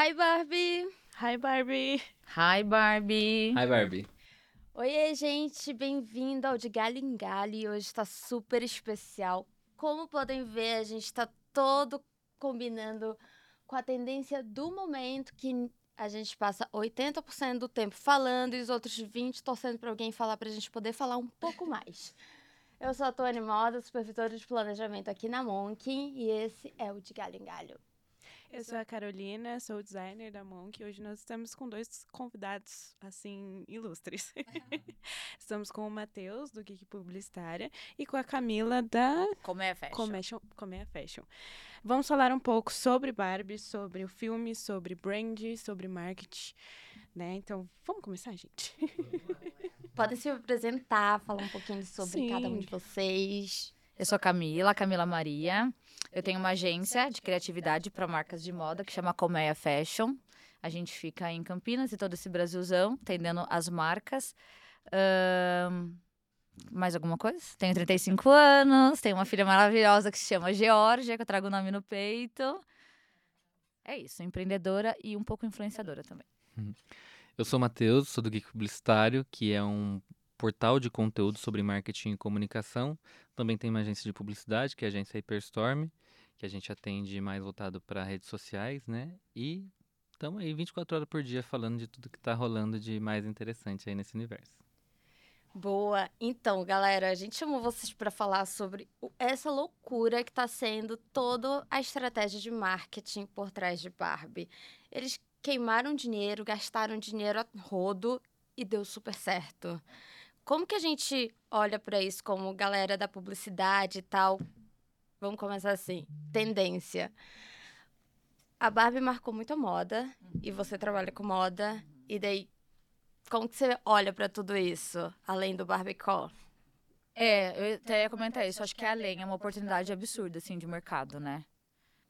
Hi, Barbie! Hi, Barbie! Hi, Barbie! Hi, Barbie! Oi, gente, bem-vindo ao De Galho em Galho. Hoje está super especial. Como podem ver, a gente está todo combinando com a tendência do momento que a gente passa 80% do tempo falando e os outros 20% torcendo para alguém falar para a gente poder falar um pouco mais. Eu sou a Tony Moda, supervisora de planejamento aqui na Monk e esse é o De Galho em Galho. Eu sou a Carolina, sou designer da Monk. Hoje nós estamos com dois convidados, assim, ilustres. estamos com o Matheus, do Geek Publicitária, e com a Camila, da... Comé Fashion. Comé Fashion. Vamos falar um pouco sobre Barbie, sobre o filme, sobre brand, sobre marketing, né? Então, vamos começar, gente? Podem se apresentar, falar um pouquinho sobre Sim. cada um de vocês. Eu sou Camila, Camila Maria. Eu tenho uma agência de criatividade para marcas de moda que chama Colmeia Fashion. A gente fica em Campinas e todo esse Brasilzão, atendendo as marcas. Uh, mais alguma coisa? Tenho 35 anos, tenho uma filha maravilhosa que se chama Georgia, que eu trago o nome no peito. É isso, empreendedora e um pouco influenciadora também. Uhum. Eu sou Matheus, sou do Geek Publicitário, que é um portal de conteúdo sobre marketing e comunicação. Também tem uma agência de publicidade, que é a agência Hyperstorm, que a gente atende mais voltado para redes sociais, né? E estamos aí 24 horas por dia falando de tudo que está rolando de mais interessante aí nesse universo. Boa. Então, galera, a gente chamou vocês para falar sobre essa loucura que está sendo toda a estratégia de marketing por trás de Barbie. Eles queimaram dinheiro, gastaram dinheiro a rodo e deu super certo. Como que a gente olha para isso como galera da publicidade e tal? Vamos começar assim. Tendência. A Barbie marcou muito a moda e você trabalha com moda e daí como que você olha para tudo isso, além do Barbie-Call? É, eu até ia comentar isso. Acho que é além, é uma oportunidade absurda, assim, de mercado, né?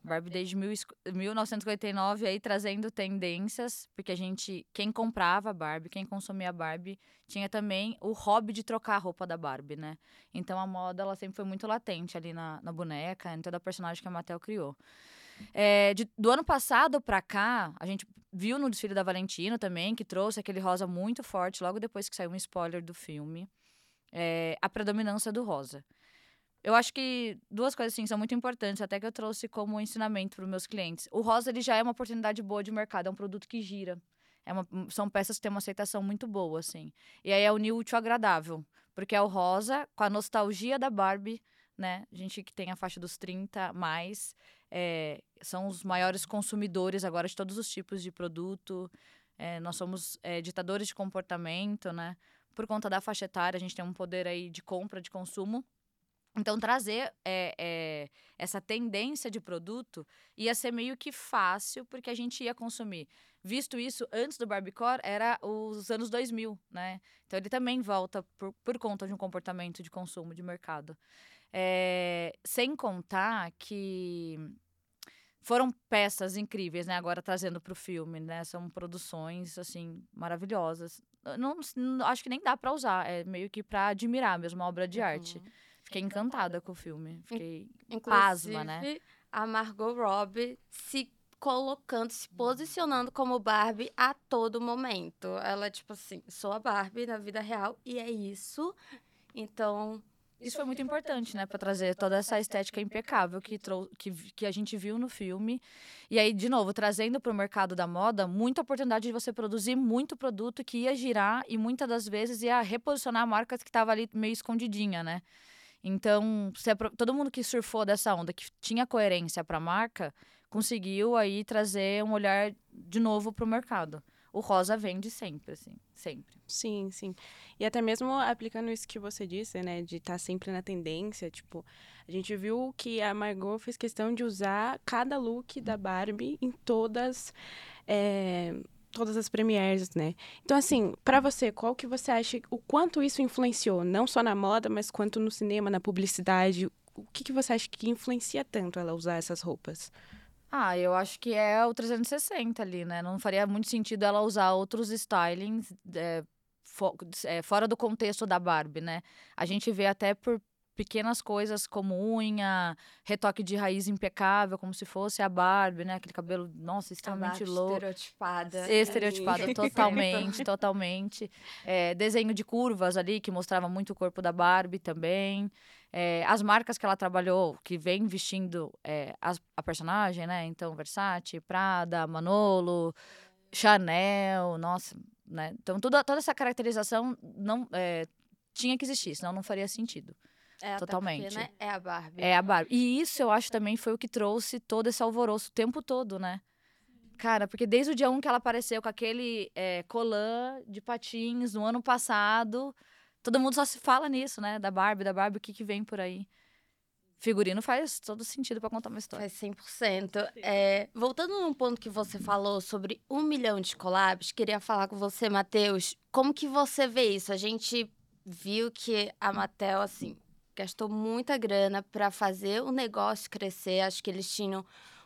Barbie desde mil, 1959 aí trazendo tendências, porque a gente, quem comprava Barbie, quem consumia Barbie, tinha também o hobby de trocar a roupa da Barbie, né? Então a moda ela sempre foi muito latente ali na, na boneca, em toda a personagem que a Mattel criou. É, de, do ano passado para cá, a gente viu no desfile da Valentino também, que trouxe aquele rosa muito forte, logo depois que saiu um spoiler do filme, é, a predominância do rosa. Eu acho que duas coisas assim são muito importantes, até que eu trouxe como ensinamento para os meus clientes. O rosa ele já é uma oportunidade boa de mercado, é um produto que gira. É uma, são peças que têm uma aceitação muito boa, assim. E aí é unir útil agradável, porque é o rosa com a nostalgia da Barbie, né? A gente que tem a faixa dos 30 mais, é, são os maiores consumidores agora de todos os tipos de produto. É, nós somos é, ditadores de comportamento, né? Por conta da faixa etária, a gente tem um poder aí de compra, de consumo então, trazer é, é, essa tendência de produto ia ser meio que fácil, porque a gente ia consumir. Visto isso, antes do Barbiecore, era os anos 2000, né? Então, ele também volta por, por conta de um comportamento de consumo de mercado. É, sem contar que foram peças incríveis, né? Agora trazendo para o filme, né? São produções, assim, maravilhosas. Não, não acho que nem dá para usar, é meio que para admirar mesmo, uma obra de uhum. arte. Fiquei encantada com o filme. Fiquei Inclusive, pasma, né? A Margot Robbie se colocando, se posicionando como Barbie a todo momento. Ela, tipo assim, sou a Barbie na vida real e é isso. Então. Isso foi muito importante, né, para trazer toda essa estética impecável que, que, que a gente viu no filme. E aí, de novo, trazendo para o mercado da moda muita oportunidade de você produzir muito produto que ia girar e muitas das vezes ia reposicionar marcas que estavam ali meio escondidinha, né? Então, todo mundo que surfou dessa onda, que tinha coerência para a marca, conseguiu aí trazer um olhar de novo para o mercado. O rosa vende sempre, assim, sempre. Sim, sim. E até mesmo aplicando isso que você disse, né, de estar tá sempre na tendência, tipo, a gente viu que a Margot fez questão de usar cada look da Barbie em todas é, todas as premieres, né? Então, assim, para você, qual que você acha, o quanto isso influenciou, não só na moda, mas quanto no cinema, na publicidade? O que, que você acha que influencia tanto ela usar essas roupas? Ah, eu acho que é o 360 ali, né? Não faria muito sentido ela usar outros stylings é, é, fora do contexto da Barbie, né? A gente vê até por pequenas coisas como unha, retoque de raiz impecável, como se fosse a Barbie, né? Aquele cabelo, nossa, extremamente Barbie louco. Estereotipada. Estereotipada, totalmente, totalmente. É, desenho de curvas ali, que mostrava muito o corpo da Barbie também. É, as marcas que ela trabalhou, que vem vestindo é, as- a personagem, né? Então, Versace, Prada, Manolo, Chanel, nossa, né? Então, toda, toda essa caracterização não é, tinha que existir, senão não faria sentido. É, Totalmente. Porque, né, é a Barbie. É a Barbie. E isso eu acho também foi o que trouxe todo esse alvoroço o tempo todo, né? Cara, porque desde o dia 1 que ela apareceu com aquele é, colã de patins no ano passado, todo mundo só se fala nisso, né? Da Barbie, da Barbie, o que, que vem por aí. Figurino faz todo sentido pra contar uma história. Faz 100%. É, voltando num ponto que você falou sobre um milhão de collabs, queria falar com você, Matheus. Como que você vê isso? A gente viu que a Mattel, assim, gastou muita grana para fazer o negócio crescer. Acho que eles tinham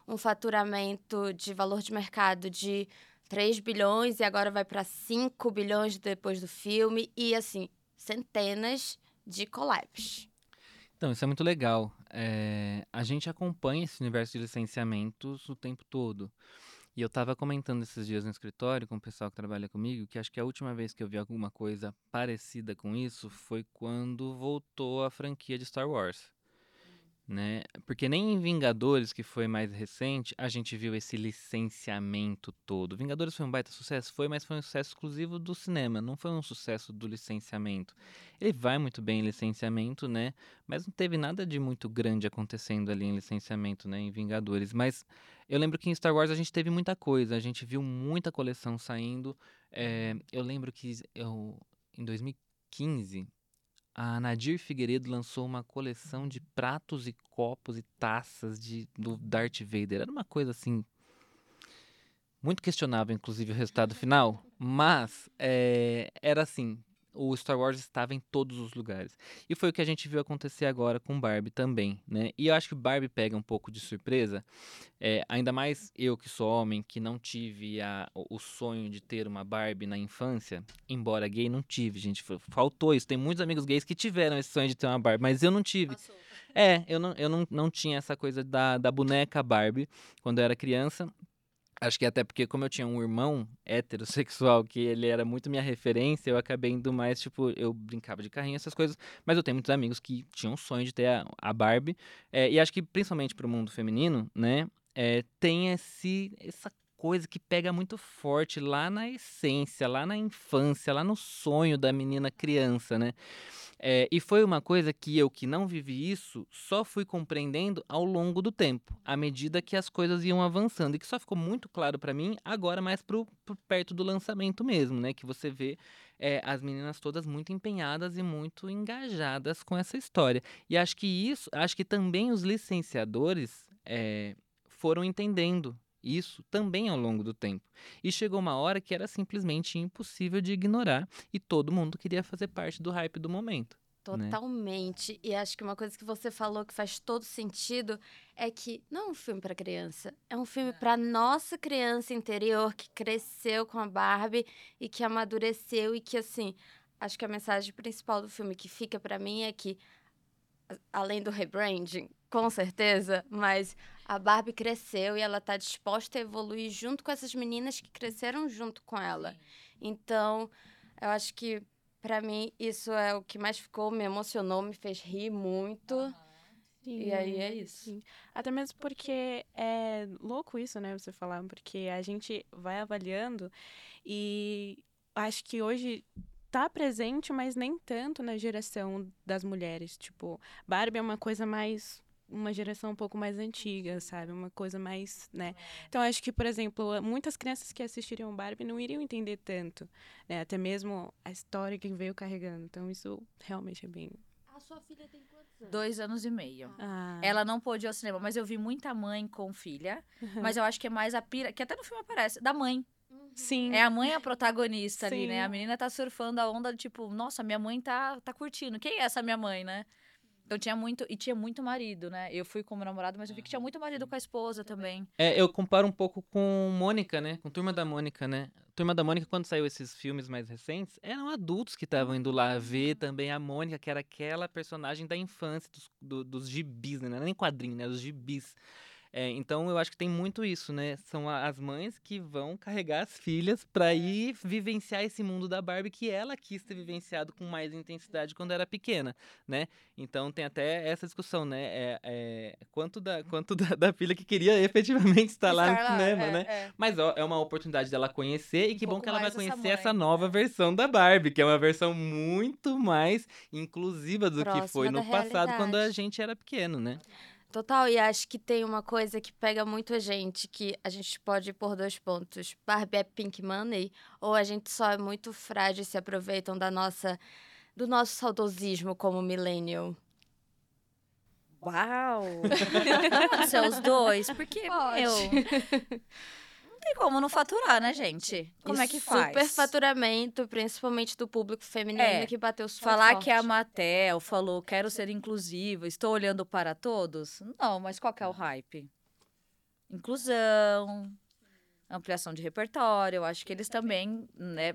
um faturamento de valor de mercado de 3 bilhões e agora vai para 5 bilhões depois do filme. E, assim, centenas de collabs. Então, isso é muito legal. É, a gente acompanha esse universo de licenciamentos o tempo todo. E eu estava comentando esses dias no escritório com o pessoal que trabalha comigo que acho que a última vez que eu vi alguma coisa parecida com isso foi quando voltou a franquia de Star Wars. Né? Porque nem em Vingadores, que foi mais recente, a gente viu esse licenciamento todo. Vingadores foi um baita sucesso? Foi, mas foi um sucesso exclusivo do cinema, não foi um sucesso do licenciamento. Ele vai muito bem em licenciamento, né? Mas não teve nada de muito grande acontecendo ali em licenciamento, né? Em Vingadores. Mas eu lembro que em Star Wars a gente teve muita coisa, a gente viu muita coleção saindo. É, eu lembro que eu, em 2015 a Nadir Figueiredo lançou uma coleção de pratos e copos e taças de, do Darth Vader. Era uma coisa assim. Muito questionável, inclusive, o resultado final. Mas é, era assim: o Star Wars estava em todos os lugares. E foi o que a gente viu acontecer agora com Barbie também, né? E eu acho que Barbie pega um pouco de surpresa, é, ainda mais eu que sou homem, que não tive a, o sonho de ter uma Barbie na infância, embora gay, não tive, gente. fa- Faltou isso. Tem muitos amigos gays que tiveram esse sonho de ter uma Barbie, mas eu não tive. É, eu não, eu não, não tinha essa coisa da, da boneca Barbie quando eu era criança. Acho que até porque, como eu tinha um irmão heterossexual, que ele era muito minha referência, eu acabei indo mais, tipo, eu brincava de carrinho, essas coisas. Mas eu tenho muitos amigos que tinham sonho de ter a, a Barbie. É, e acho que, principalmente pro mundo feminino, né, é, tem esse, essa coisa que pega muito forte lá na essência, lá na infância, lá no sonho da menina criança, né? É, e foi uma coisa que eu, que não vivi isso, só fui compreendendo ao longo do tempo, à medida que as coisas iam avançando. E que só ficou muito claro pra mim agora, mais pro, pro perto do lançamento mesmo, né? Que você vê é, as meninas todas muito empenhadas e muito engajadas com essa história. E acho que isso, acho que também os licenciadores é, foram entendendo isso também ao longo do tempo. E chegou uma hora que era simplesmente impossível de ignorar e todo mundo queria fazer parte do hype do momento. né? Totalmente. E acho que uma coisa que você falou que faz todo sentido é que não é um filme para criança, é um filme para nossa criança interior que cresceu com a Barbie e que amadureceu e que assim, acho que a mensagem principal do filme que fica para mim é que além do rebranding, com certeza, mas a Barbie cresceu e ela tá disposta a evoluir junto com essas meninas que cresceram junto com ela. Então, eu acho que Pra mim, isso é o que mais ficou, me emocionou, me fez rir muito. E aí é isso. Sim. Até mesmo porque é louco isso, né, você falar, porque a gente vai avaliando e acho que hoje tá presente, mas nem tanto na geração das mulheres. Tipo, Barbie é uma coisa mais uma geração um pouco mais antiga, sabe? Uma coisa mais, né? Então acho que, por exemplo, muitas crianças que assistiriam Barbie não iriam entender tanto, né? Até mesmo a história que veio carregando. Então isso realmente é bem A sua filha tem quantos anos? Dois anos e meio. ah, Ela não pôde ir ao cinema, mas eu vi muita mãe com filha. Mas eu acho que é mais a pira, que até no filme aparece, da mãe. Sim. É a mãe a protagonista ali, né? Sim. A menina tá surfando a onda, tipo, nossa, minha mãe tá, tá curtindo. Quem é essa minha mãe, né? Então tinha muito, e tinha muito marido, né? Eu fui com meu namorado, mas eu vi que tinha muito marido com a esposa também. É, eu comparo um pouco com Mônica, né? Com Turma da Mônica, né? Turma da Mônica, quando saiu esses filmes mais recentes, eram adultos que estavam indo lá ver também a Mônica, que era aquela personagem da infância, dos, do, dos gibis, né? Não era nem quadrinho, né? Dos gibis. É, então eu acho que tem muito isso, né? São as mães que vão carregar as filhas pra ir vivenciar esse mundo da Barbie que ela quis ter vivenciado com mais intensidade quando era pequena, né? Então tem até essa discussão, né? É, é, quanto da, quanto da, da filha que queria efetivamente estar, lá no Estar cinema, é, né? é. Mas ó, é uma oportunidade dela conhecer e Um que bom pouco que ela vai essa conhecer mãe, essa nova versão da Barbie, que é uma versão muito mais inclusiva do que Próxima foi no passado quando a gente era pequeno, né? Total, e acho que tem uma coisa que pega muito a gente, que a gente pode ir por dois pontos. Barbie é pink money, ou a gente só é muito frágil e se aproveitam da nossa, do nosso saudosismo como millennial. Uau! Os dois, porque, Pode. tem como não faturar, né, gente? Como é que faz? Super faturamento, principalmente do público feminino É, que bateu super Falar forte. que a Matel falou, quero ser inclusiva, estou olhando para todos. Não, mas qual que é o hype? Inclusão, ampliação de repertório. Eu acho que eles também, né?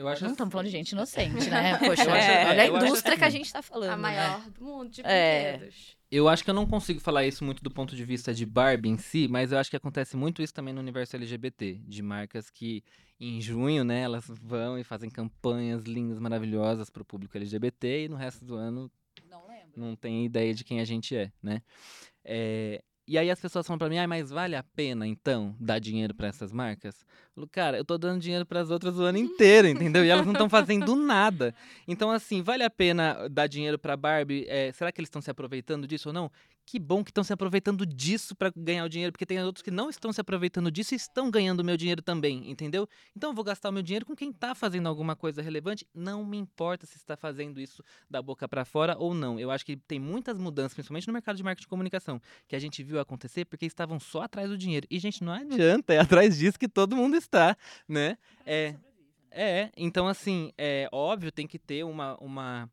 Eu acho Não estamos falando de gente inocente, né? Poxa, Eu acho- é, olha a indústria que a assim, gente está falando. a né? maior do mundo de É. brinquedos. Eu acho que eu não consigo falar isso muito do ponto de vista de Barbie em si, mas eu acho que acontece muito isso também no universo LGBT, de marcas que em junho, né, elas vão e fazem campanhas lindas, maravilhosas para o público LGBT e no resto do ano Não lembro. não tem ideia de quem a gente é, né? É, e aí as pessoas falam pra mim, ah, mas vale a pena então dar dinheiro pra essas marcas? Eu falo, cara, eu tô dando dinheiro pras outras o ano inteiro, entendeu? E elas não estão fazendo nada. Então, assim, vale a pena dar dinheiro pra Barbie? É, será que eles estão se aproveitando disso ou não? Que bom que estão se aproveitando disso pra ganhar o dinheiro, porque tem outros que não estão se aproveitando disso e estão ganhando o meu dinheiro também, entendeu? Então eu vou gastar o meu dinheiro com quem tá fazendo alguma coisa relevante. Não me importa se está fazendo isso da boca pra fora ou não. Eu acho que tem muitas mudanças, principalmente no mercado de marketing e comunicação, que a gente viu acontecer porque estavam só atrás do dinheiro. E, gente, não adianta, é atrás disso que todo mundo está, né? É, é, então assim, é óbvio, tem que ter uma, uma,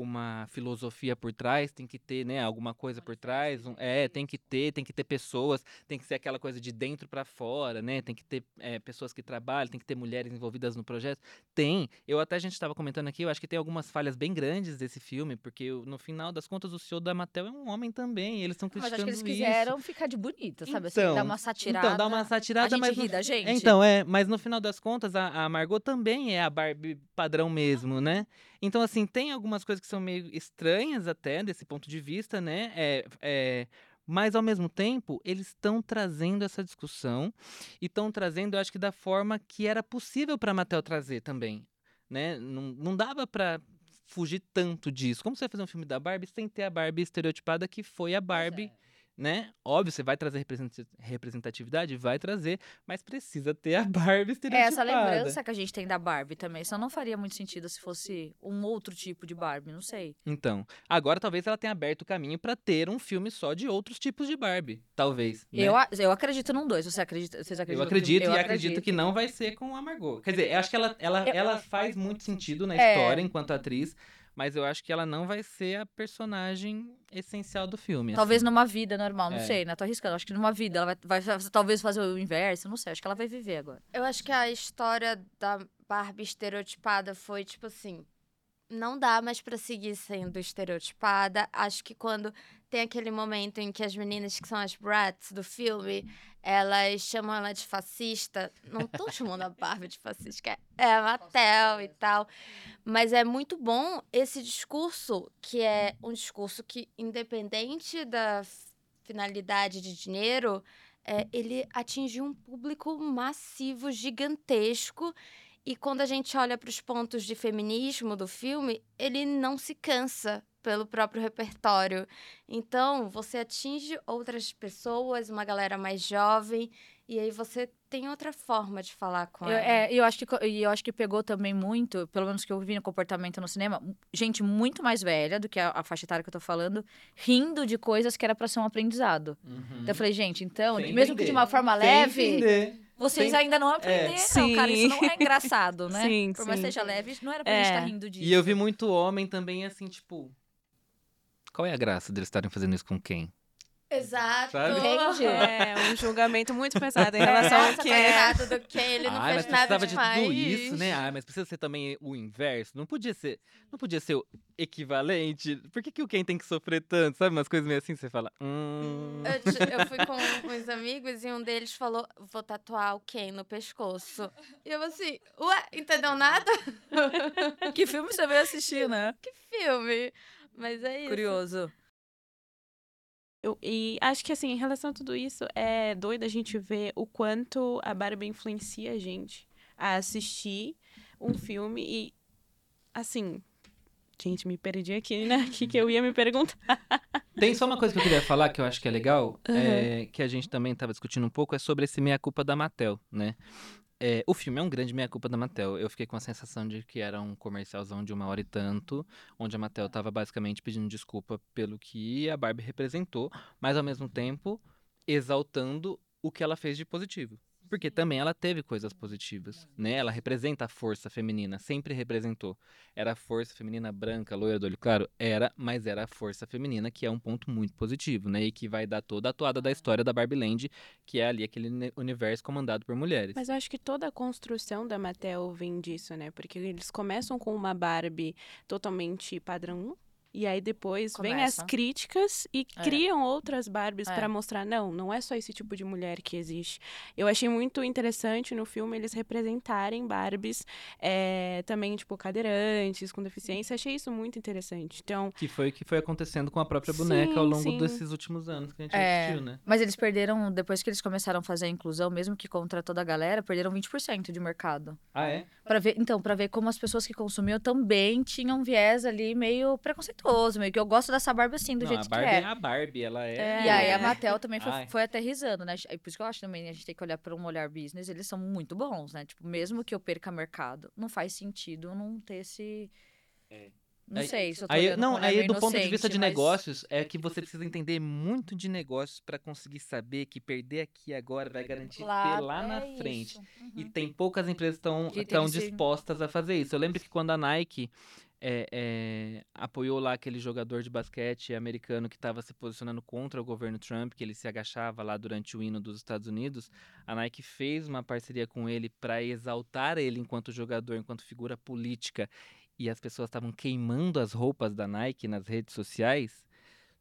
uma filosofia por trás, tem que ter, né, alguma coisa por trás, um- é, tem que ter, tem que ter pessoas, tem que ser aquela coisa de dentro para fora, né, tem que ter é, pessoas que trabalham, tem que ter mulheres envolvidas no projeto, tem, eu até a gente estava comentando aqui, eu acho que tem algumas falhas bem grandes desse filme, porque no final das contas o CEO da Mattel é um homem também, eles estão Mas criticando acho que eles isso. quiseram ficar de bonita, sabe? assim, Então, dar uma satirada. Então, dá uma satirada, a mas ri da gente. então, é, mas no final das contas, a, a Margot também é a Barbie padrão mesmo, né? Então, assim, tem algumas coisas que são meio estranhas até, desse ponto de vista, né? É, é, mas, ao mesmo tempo, eles estão trazendo essa discussão e estão trazendo, eu acho que da forma que era possível para Mattel trazer também, né? Não, não dava para fugir tanto disso. Como você vai fazer um filme da Barbie sem ter a Barbie estereotipada que foi a Barbie né? Óbvio, você vai trazer representa- representatividade? Vai trazer, mas precisa ter a Barbie É estereotipada. essa lembrança que a gente tem da Barbie também. Só não faria muito sentido se fosse um outro tipo de Barbie, não sei. Então, agora talvez ela tenha aberto o caminho pra ter um filme só de outros tipos de Barbie. Talvez. né? Eu, eu acredito num dois. Você acredita? Vocês Eu acreditam? acredito que, e acredito que não vai ser com a Margot. Quer dizer, eu acho que ela, ela, Eu- ela faz muito sentido na É. história enquanto atriz, mas eu acho que ela não vai ser a personagem essencial do filme. Talvez assim. numa vida normal, não É. sei, né? Tô arriscando. Acho que numa vida ela vai, vai talvez fazer o inverso, não sei. Acho que ela vai viver agora. Eu acho que a história da Barbie estereotipada foi tipo assim. Não dá mais pra seguir sendo estereotipada. Acho que quando tem aquele momento em que as meninas que são as brats do filme, elas chamam ela de fascista. Não estão chamando a Barbie de fascista, é- é a Mattel e tal. Mas é muito bom esse discurso, que é um discurso que, independente da finalidade de dinheiro, é, ele atingiu um público massivo, gigantesco. E quando a gente olha para os pontos de feminismo do filme, ele não se cansa pelo próprio repertório. Então, você atinge outras pessoas, uma galera mais jovem, e aí você tem outra forma de falar com Eu, ela. é, e eu acho que eu acho que pegou também muito, pelo menos que eu vi no comportamento no cinema, gente muito mais velha do que a, a faixa etária que eu tô falando, rindo de coisas que era pra ser um aprendizado. Uhum. Então eu falei, gente, então, Sem mesmo que de entender. uma forma Sem leve, entender. Vocês ainda não aprenderam, cara. Isso não é engraçado, né? Sim, Por mais que sim. seja leve, não era pra gente É. estar rindo disso. E eu vi muito homem também, assim, tipo. Qual é a graça deles estarem fazendo isso com quem? Exato. Sabe? Entendi. É, um julgamento muito pesado em relação ao Nossa, que é. do Ken, ele não Ai, mas fez nada precisava de demais. tudo isso, né? Ah, mas precisa ser também o inverso. Não podia ser, não podia ser o equivalente. Por que, que o Ken tem que sofrer tanto? Sabe umas coisas meio assim? Você fala, hum... Eu, eu fui com uns amigos e um deles falou: vou tatuar o Ken no pescoço. E eu assim, ué, entendeu nada? Que filme você veio assistir, né? Que filme. Mas é isso. Curioso. Eu- e acho que, assim, em relação a tudo isso, é doido a gente ver o quanto a Barbie influencia a gente a assistir um filme e, assim. Gente, me perdi aqui, né? O que, que eu ia me perguntar? Tem só uma coisa que eu queria falar que eu acho que é legal, Aham. é, que a gente também estava discutindo um pouco, é sobre esse meia-culpa da Mattel, né? É, o filme é um grande meia-culpa da Mattel. Eu fiquei com a sensação de que era um comercialzão de uma hora e tanto, onde a Mattel estava basicamente pedindo desculpa pelo que a Barbie representou, mas ao mesmo tempo exaltando o que ela fez de positivo. Porque também ela teve coisas positivas, né? Ela representa a força feminina, sempre representou. Era a força feminina branca, loira do olho claro? Era, mas era a força feminina, que é um ponto muito positivo, né? E que vai dar toda a toada da história da Barbie Land, que é ali aquele uni- universo comandado por mulheres. Mas eu acho que toda a construção da Mattel vem disso, né? Porque eles começam com uma Barbie totalmente padrão 1. E aí depois vem as Começa. críticas e É. criam outras Barbies É. pra mostrar, não, não é só esse tipo de mulher que existe. Eu achei muito interessante no filme eles representarem Barbies é, também, tipo, cadeirantes, com deficiência. Achei isso muito interessante. Então, Que foi o que foi acontecendo com a própria boneca ao Sim, longo sim. desses últimos anos que a gente É. assistiu, né? Mas eles perderam, depois que eles começaram a fazer a inclusão, mesmo que contra toda a galera, perderam 20% de mercado. Ah, é? Pra ver, então, pra ver como as pessoas que consumiam também tinham um viés ali meio preconceituoso, meio que eu gosto dessa Barbie assim, do Não, jeito a que Barbie é. é a Barbie, ela é. E aí a É. Mattel também foi, foi aterrizando, né? E por isso que eu acho também a gente tem que olhar para um olhar business, eles são muito bons, né? Tipo, mesmo que eu perca mercado, não faz sentido não ter esse. É. Não Aí- sei, se eu tô Aí, não, aí do ponto de vista de mas- negócios, é que você precisa entender muito de negócios pra conseguir saber que perder aqui agora vai garantir Claro, ter lá na é frente. isso. E Uhum. tem poucas empresas estão Que se- dispostas a fazer isso. Eu lembro que quando a Nike é, é, apoiou lá aquele jogador de basquete americano que estava se posicionando contra o governo Trump, que ele se agachava lá durante o hino dos Estados Unidos, a Nike fez uma parceria com ele para exaltar ele enquanto jogador, enquanto figura política, e as pessoas estavam queimando as roupas da Nike nas redes sociais.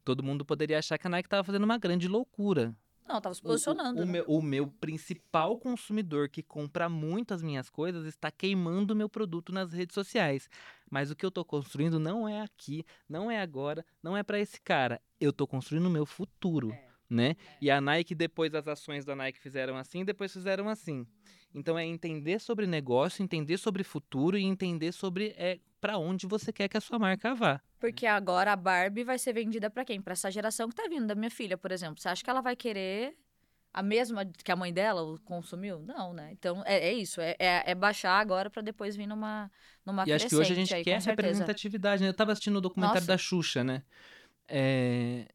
Todo mundo poderia achar que a Nike estava fazendo uma grande loucura. Não, tava se O- o- posicionando. O, né? meu, o meu principal consumidor que compra muito as minhas coisas está queimando o meu produto nas redes sociais. Mas o que eu estou construindo não é aqui, não é agora, não é para esse cara. Eu estou construindo o meu futuro, né? E a Nike, depois as ações da Nike fizeram assim, depois fizeram assim. Então é entender sobre negócio, entender sobre futuro e entender sobre é, para onde você quer que a sua marca vá. Porque agora a Barbie vai ser vendida pra quem? Pra essa geração que tá vindo, da minha filha, por exemplo. Você acha que ela vai querer a mesma que a mãe dela consumiu? Não, né? Então é, é isso. É, é- é baixar agora pra depois vir numa, numa E acho que hoje a gente aí, quer representatividade, né? Eu tava assistindo o documentário Nossa. da Xuxa, né? É,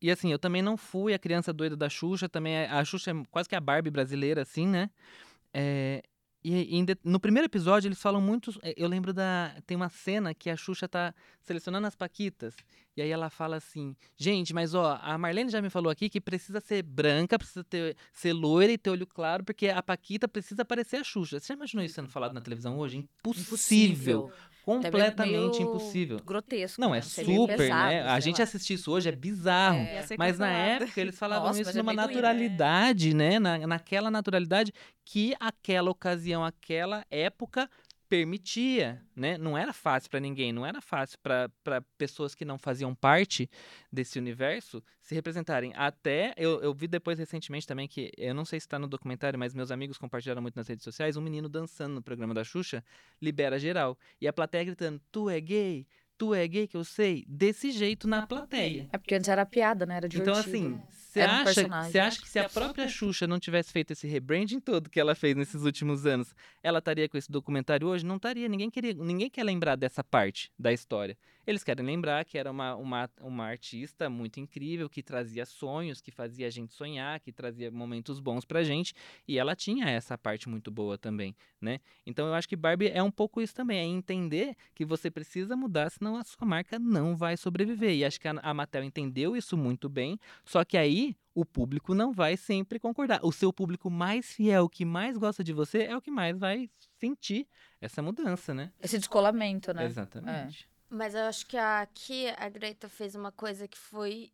E assim, eu também não fui a criança doida da Xuxa, também é- a Xuxa é quase que a Barbie brasileira, assim, né? É, E, e no primeiro episódio eles falam muito. é, Eu lembro da. Tem uma cena que a Xuxa tá selecionando as Paquitas. E aí ela fala assim: Gente, mas ó, a Marlene já me falou aqui que precisa ser branca, precisa ter, ser loira e ter olho claro, porque a Paquita precisa parecer a Xuxa. Você já imaginou isso sendo falado na televisão hoje? Impossível. Completamente impossível. Grotesco. Não, né? é super, pesado, né? A gente lá. assistir isso hoje é bizarro. É. Mas na época eles falavam Nossa, isso é numa né? naturalidade, né? Na, naquela naturalidade que aquela ocasião, aquela época permitia, né? Não era fácil pra ninguém, não era fácil pra pessoas que não faziam parte desse universo se representarem. Até eu, eu vi depois recentemente também que eu não sei se está no documentário, mas meus amigos compartilharam muito nas redes sociais, um menino dançando no programa da Xuxa, libera geral, e a plateia gritando: "Tu é gay? Tu é gay que eu sei?" Desse jeito na plateia. É porque antes era piada, né? Era divertido. Então, assim, você Era um acha, você acha que se a própria Xuxa não tivesse feito esse rebranding todo que ela fez nesses últimos anos, ela estaria com esse documentário hoje? Não estaria. Ninguém, queria, ninguém quer lembrar dessa parte da história. Eles querem lembrar que era uma, uma, uma artista muito incrível, que trazia sonhos, que fazia a gente sonhar, que trazia momentos bons pra gente. E ela tinha essa parte muito boa também, né? Então eu acho que Barbie é um pouco isso também, é entender que você precisa mudar, senão a sua marca não vai sobreviver. E acho que a, a Mattel entendeu isso muito bem, só que aí o público não vai sempre concordar. O seu público mais fiel, que mais gosta de você, é o que mais vai sentir essa mudança, né? Esse descolamento, né? Exatamente. Mas eu acho que aqui a Greta fez uma coisa que foi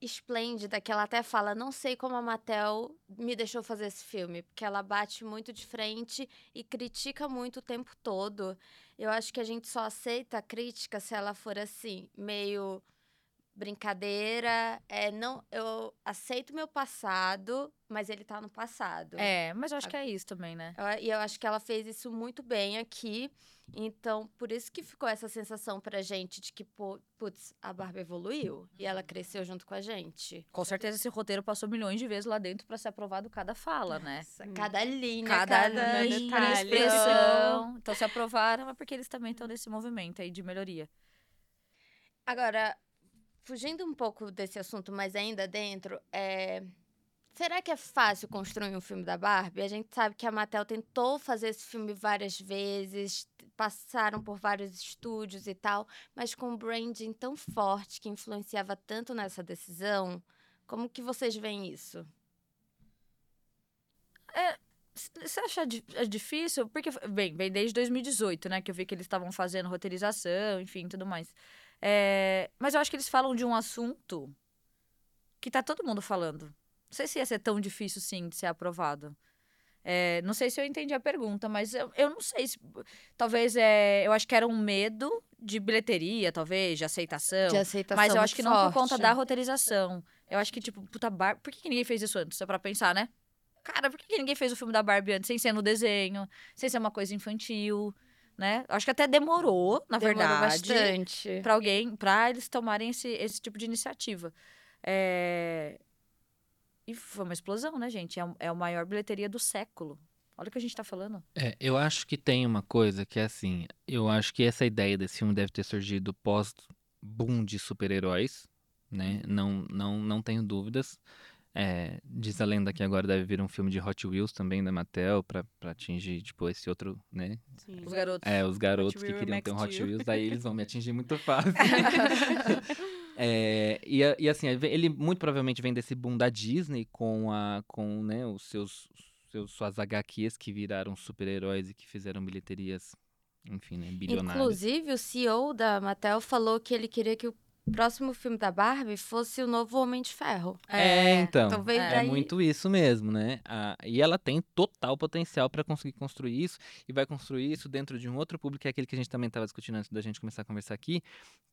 esplêndida, que ela até fala, não sei como a Mattel me deixou fazer esse filme, porque ela bate muito de frente e critica muito o tempo todo. Eu acho que a gente só aceita a crítica se ela for assim, meio brincadeira, é não, eu aceito meu passado, mas ele tá no passado. É, mas eu acho que é isso também, né? Eu- E eu acho que ela fez isso muito bem aqui. Então, por isso que ficou essa sensação pra gente de que, putz, a Barbie evoluiu e ela cresceu junto com a gente. Com certeza esse roteiro passou milhões de vezes lá dentro pra ser aprovado cada fala, né? Nossa, Cada linha, Cada, cada, linha, detalhe. expressão. Então, se aprovaram, é porque eles também estão nesse movimento aí de melhoria. Agora, fugindo um pouco desse assunto, mas ainda dentro, é... será que é fácil construir um filme da Barbie? A gente sabe que a Mattel tentou fazer esse filme várias vezes, passaram por vários estúdios e tal, mas com um branding tão forte que influenciava tanto nessa decisão, como que vocês veem isso? C- Você acha é difícil? Porque, bem, vem desde 2018, né? Que eu vi que eles estavam fazendo roteirização, enfim, tudo mais. É, mas eu acho que eles falam de um assunto que tá todo mundo falando. Não sei se ia ser tão difícil, sim, de ser aprovado. É, não sei se eu entendi a pergunta, mas eu, eu não sei se. Talvez é. Eu acho que era um medo de bilheteria, talvez, de aceitação. De aceitação Mas eu acho que não por conta forte. da roteirização. Eu acho que, tipo, puta, Bar... por que, que ninguém fez isso antes? É pra pensar, né? Cara, por que, que ninguém fez o filme da Barbie antes, sem ser no desenho, sem ser uma coisa infantil, né? Acho que até demorou, na Demorou verdade, bastante. pra alguém, pra eles tomarem esse, esse tipo de iniciativa. É... E foi uma explosão, né, gente? É, a- é a maior bilheteria do século. Olha o que a gente tá falando. É, eu acho que tem uma coisa que é assim, eu acho que essa ideia desse filme deve ter surgido pós-boom de super-heróis, né? Não, não, não tenho dúvidas. É, diz a lenda que agora deve vir um filme de Hot Wheels também da Mattel pra, pra atingir, tipo, esse outro, né? Sim. Os garotos. É, os garotos que queriam ter um Hot. Wheels, aí eles vão me atingir muito fácil. É, e, e assim, ele muito provavelmente vem desse boom da Disney com, a, com né, os seus, seus, suas HQs que viraram super-heróis e que fizeram bilheterias, enfim, né, bilionárias. Inclusive, o CEO da Mattel falou que ele queria que o próximo filme da Barbie fosse o novo Homem de Ferro. É, então. então veio é daí- muito isso mesmo, né? A- e ela tem total potencial para conseguir construir isso e vai construir isso dentro de um outro público, que é aquele que a gente também estava discutindo antes da gente começar a conversar aqui,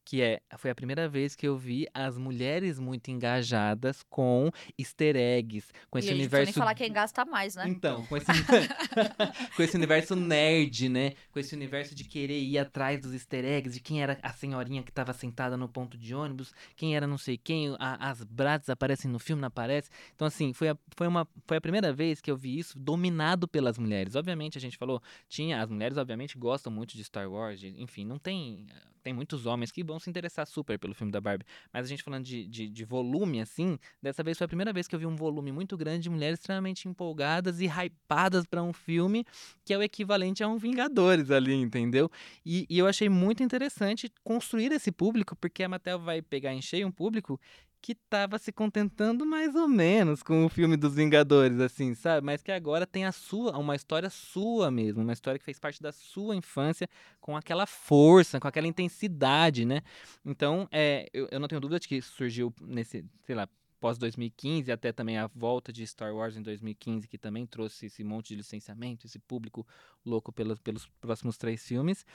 que é foi a primeira vez que eu vi as mulheres muito engajadas com easter eggs, com E esse precisa universo nem falar quem gasta mais, né? então, com esse, com esse universo nerd, né? Com esse universo de querer ir atrás dos easter eggs, de quem era a senhorinha que tava sentada no ponto de ônibus, quem era não sei quem, a- as Bratz aparecem no filme, não aparece. Então, assim, foi a, foi, uma, foi a primeira vez que eu vi isso dominado pelas mulheres. Obviamente, a gente falou, tinha, as mulheres, obviamente, gostam muito de Star Wars, de- enfim, não tem. Tem muitos homens que vão se interessar super pelo filme da Barbie. Mas a gente falando de, de, de volume, assim, dessa vez foi a primeira vez que eu vi um volume muito grande de mulheres extremamente empolgadas e hypadas pra um filme que é o equivalente a um Vingadores ali, entendeu? E, e eu achei muito interessante construir esse público, porque a Mattel vai pegar em cheio um público que tava se contentando mais ou menos com o filme dos Vingadores, assim, sabe? Mas que agora tem a sua, uma história sua mesmo, uma história que fez parte da sua infância, com aquela força, com aquela intensidade, né? Então, é, eu, eu não tenho dúvida de que surgiu nesse, sei lá, pós 2015, até também a volta de Star Wars em 2015, que também trouxe esse monte de licenciamento, esse público louco pelos, pelos próximos três filmes.